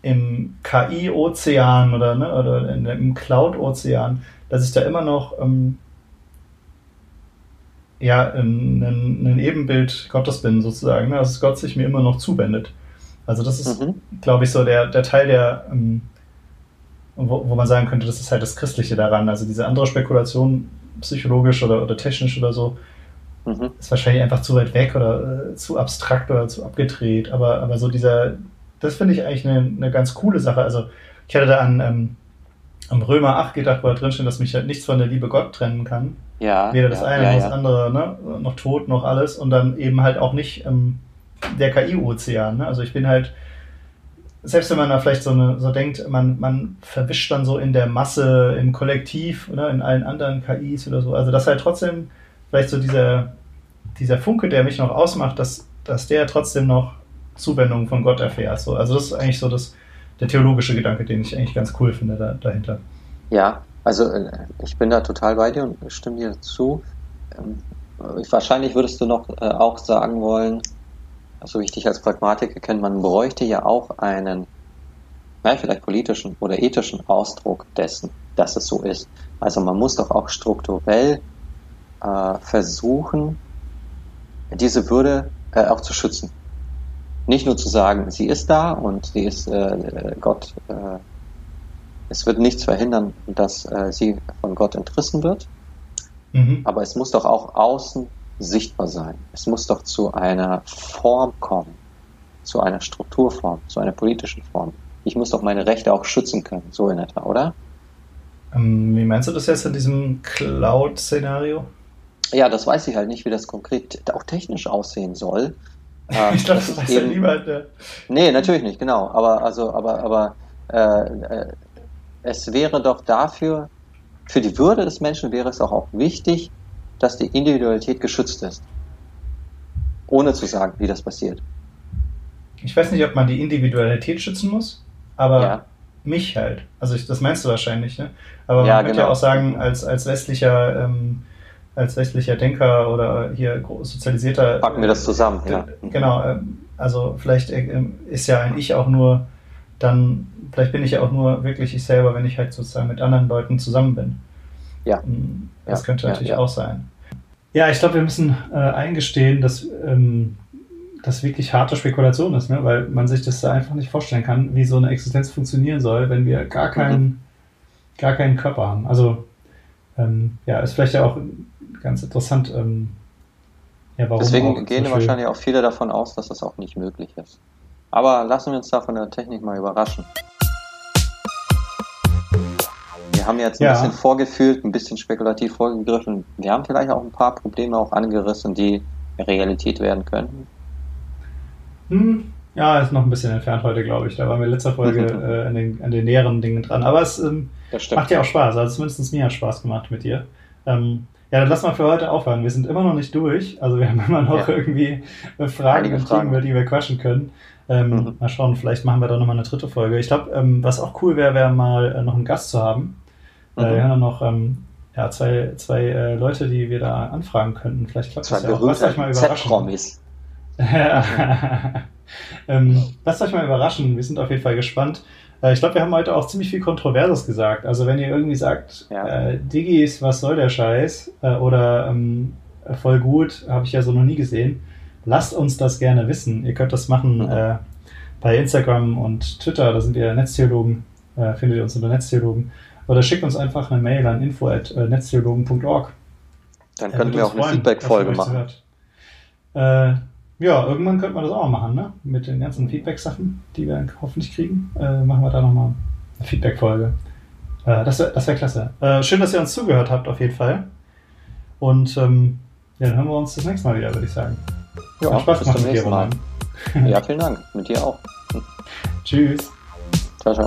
im KI-Ozean oder, ne, oder in, im Cloud-Ozean, dass ich da immer noch ähm, ja, ein, ein, ein, Ebenbild Gottes bin, sozusagen, ne? dass Gott sich mir immer noch zuwendet. Also das ist, mhm. glaube ich, so der, der Teil, der ähm, wo, wo man sagen könnte, das ist halt das Christliche daran. Also diese andere Spekulation, psychologisch oder, oder technisch oder so, mhm. ist wahrscheinlich einfach zu weit weg oder äh, zu abstrakt oder zu abgedreht. Aber, aber so dieser, das finde ich eigentlich eine, eine ganz coole Sache. Also ich hatte da an, ähm, am Römer 8 gedacht, wo da drin steht, dass mich halt nichts von der Liebe Gott trennen kann. Ja. Weder das ja, eine ja, noch das andere, ne? noch Tod, noch alles. Und dann eben halt auch nicht ähm, der KI-Ozean. Ne? Also ich bin halt selbst wenn man da vielleicht so, eine, so denkt, man, man verwischt dann so in der Masse, im Kollektiv oder in allen anderen KIs oder so. Also dass halt trotzdem vielleicht so dieser, dieser Funke, der mich noch ausmacht, dass, dass der trotzdem noch Zuwendung von Gott erfährt. So. Also das ist eigentlich so das, der theologische Gedanke, den ich eigentlich ganz cool finde da, dahinter. Ja, also äh, ich bin da total bei dir und stimme dir zu. Ähm, wahrscheinlich würdest du noch äh, auch sagen wollen, so wie ich dich als Pragmatiker kenne, man bräuchte ja auch einen, naja, vielleicht politischen oder ethischen Ausdruck dessen, dass es so ist. Also man muss doch auch strukturell äh, versuchen, diese Würde äh, auch zu schützen. Nicht nur zu sagen, sie ist da und sie ist äh, Gott, äh, es wird nichts verhindern, dass äh, sie von Gott entrissen wird, mhm. aber es muss doch auch außen sichtbar sein. Es muss doch zu einer Form kommen, zu einer Strukturform, zu einer politischen Form. Ich muss doch meine Rechte auch schützen können, so in etwa, oder? Ähm, wie meinst du das jetzt in diesem Cloud-Szenario? Ja, das weiß ich halt nicht, wie das konkret auch technisch aussehen soll. Ähm, ich glaube, das, weiß eben, ja niemand. Ja. Nee, natürlich nicht, genau. Aber also, aber, aber äh, äh, es wäre doch dafür, für die Würde des Menschen wäre es auch, auch wichtig, dass die Individualität geschützt ist. Ohne zu sagen, wie das passiert. Ich weiß nicht, ob man die Individualität schützen muss, aber ja. mich halt. Also ich, das meinst du wahrscheinlich, ne? Aber ja, man könnte genau. ja auch sagen, als, als westlicher ähm, als westlicher Denker oder hier sozialisierter. Packen wir das zusammen, äh, ja. Genau, äh, also vielleicht äh, ist ja ein Ich auch nur dann, vielleicht bin ich ja auch nur wirklich ich selber, wenn ich halt sozusagen mit anderen Leuten zusammen bin. Ja. Hm, das ja. könnte natürlich ja, auch sein. Ja, ich glaube, wir müssen äh, eingestehen, dass ähm, das wirklich harte Spekulation ist, ne? weil man sich das einfach nicht vorstellen kann, wie so eine Existenz funktionieren soll, wenn wir gar keinen, mhm. gar keinen Körper haben. Also ähm, ja, ist vielleicht ja auch ganz interessant. Ähm, ja, warum Deswegen gehen wahrscheinlich auch viele davon aus, dass das auch nicht möglich ist. Aber lassen wir uns da von der Technik mal überraschen. Wir haben jetzt ein ja. bisschen vorgefühlt, ein bisschen spekulativ vorgegriffen. Wir haben vielleicht auch ein paar Probleme auch angerissen, die Realität werden können. Hm, ja, ist noch ein bisschen entfernt heute, glaube ich. Da waren wir in letzter Folge äh, an, den, an, den, näheren Dingen dran. Aber es ähm, macht ja auch Spaß. Also zumindest mir hat Spaß gemacht mit dir. Ähm, ja, dann lass mal für heute aufhören. Wir sind immer noch nicht durch. Also wir haben immer noch ja. irgendwie Fragen und Themen, über die wir quatschen können. Ähm, mhm. Mal schauen, vielleicht machen wir da nochmal eine dritte Folge. Ich glaube, ähm, was auch cool wäre, wäre mal äh, noch einen Gast zu haben. Äh, mhm. Wir haben noch ähm, ja, zwei, zwei äh, Leute, die wir da anfragen könnten. Vielleicht klappt das ja auch. Lasst euch mal überraschen. ähm, lasst euch mal überraschen. Wir sind auf jeden Fall gespannt. Äh, ich glaube, wir haben heute auch ziemlich viel Kontroverses gesagt. Also wenn ihr irgendwie sagt, ja. äh, Digis, was soll der Scheiß? Äh, oder ähm, voll gut, habe ich ja so noch nie gesehen. Lasst uns das gerne wissen. Ihr könnt das machen mhm. äh, bei Instagram und Twitter, da sind ihr Netztheologen, findet ihr uns unter Netztheologen. Oder schickt uns einfach eine Mail an info.netztheologen.org. Dann könnten wir auch eine Feedback-Folge machen. Äh, ja, irgendwann könnte man das auch machen, ne? Mit den ganzen Feedback-Sachen, die wir hoffentlich kriegen. Äh, machen wir da nochmal eine Feedback-Folge. Äh, das wäre das wär klasse. Äh, schön, dass ihr uns zugehört habt, auf jeden Fall. Und ähm, ja, dann hören wir uns das nächste Mal wieder, würde ich sagen. Ja, Hat Spaß bis zum nächsten Mal. ja, vielen Dank. Mit dir auch. Tschüss. Ciao, ciao.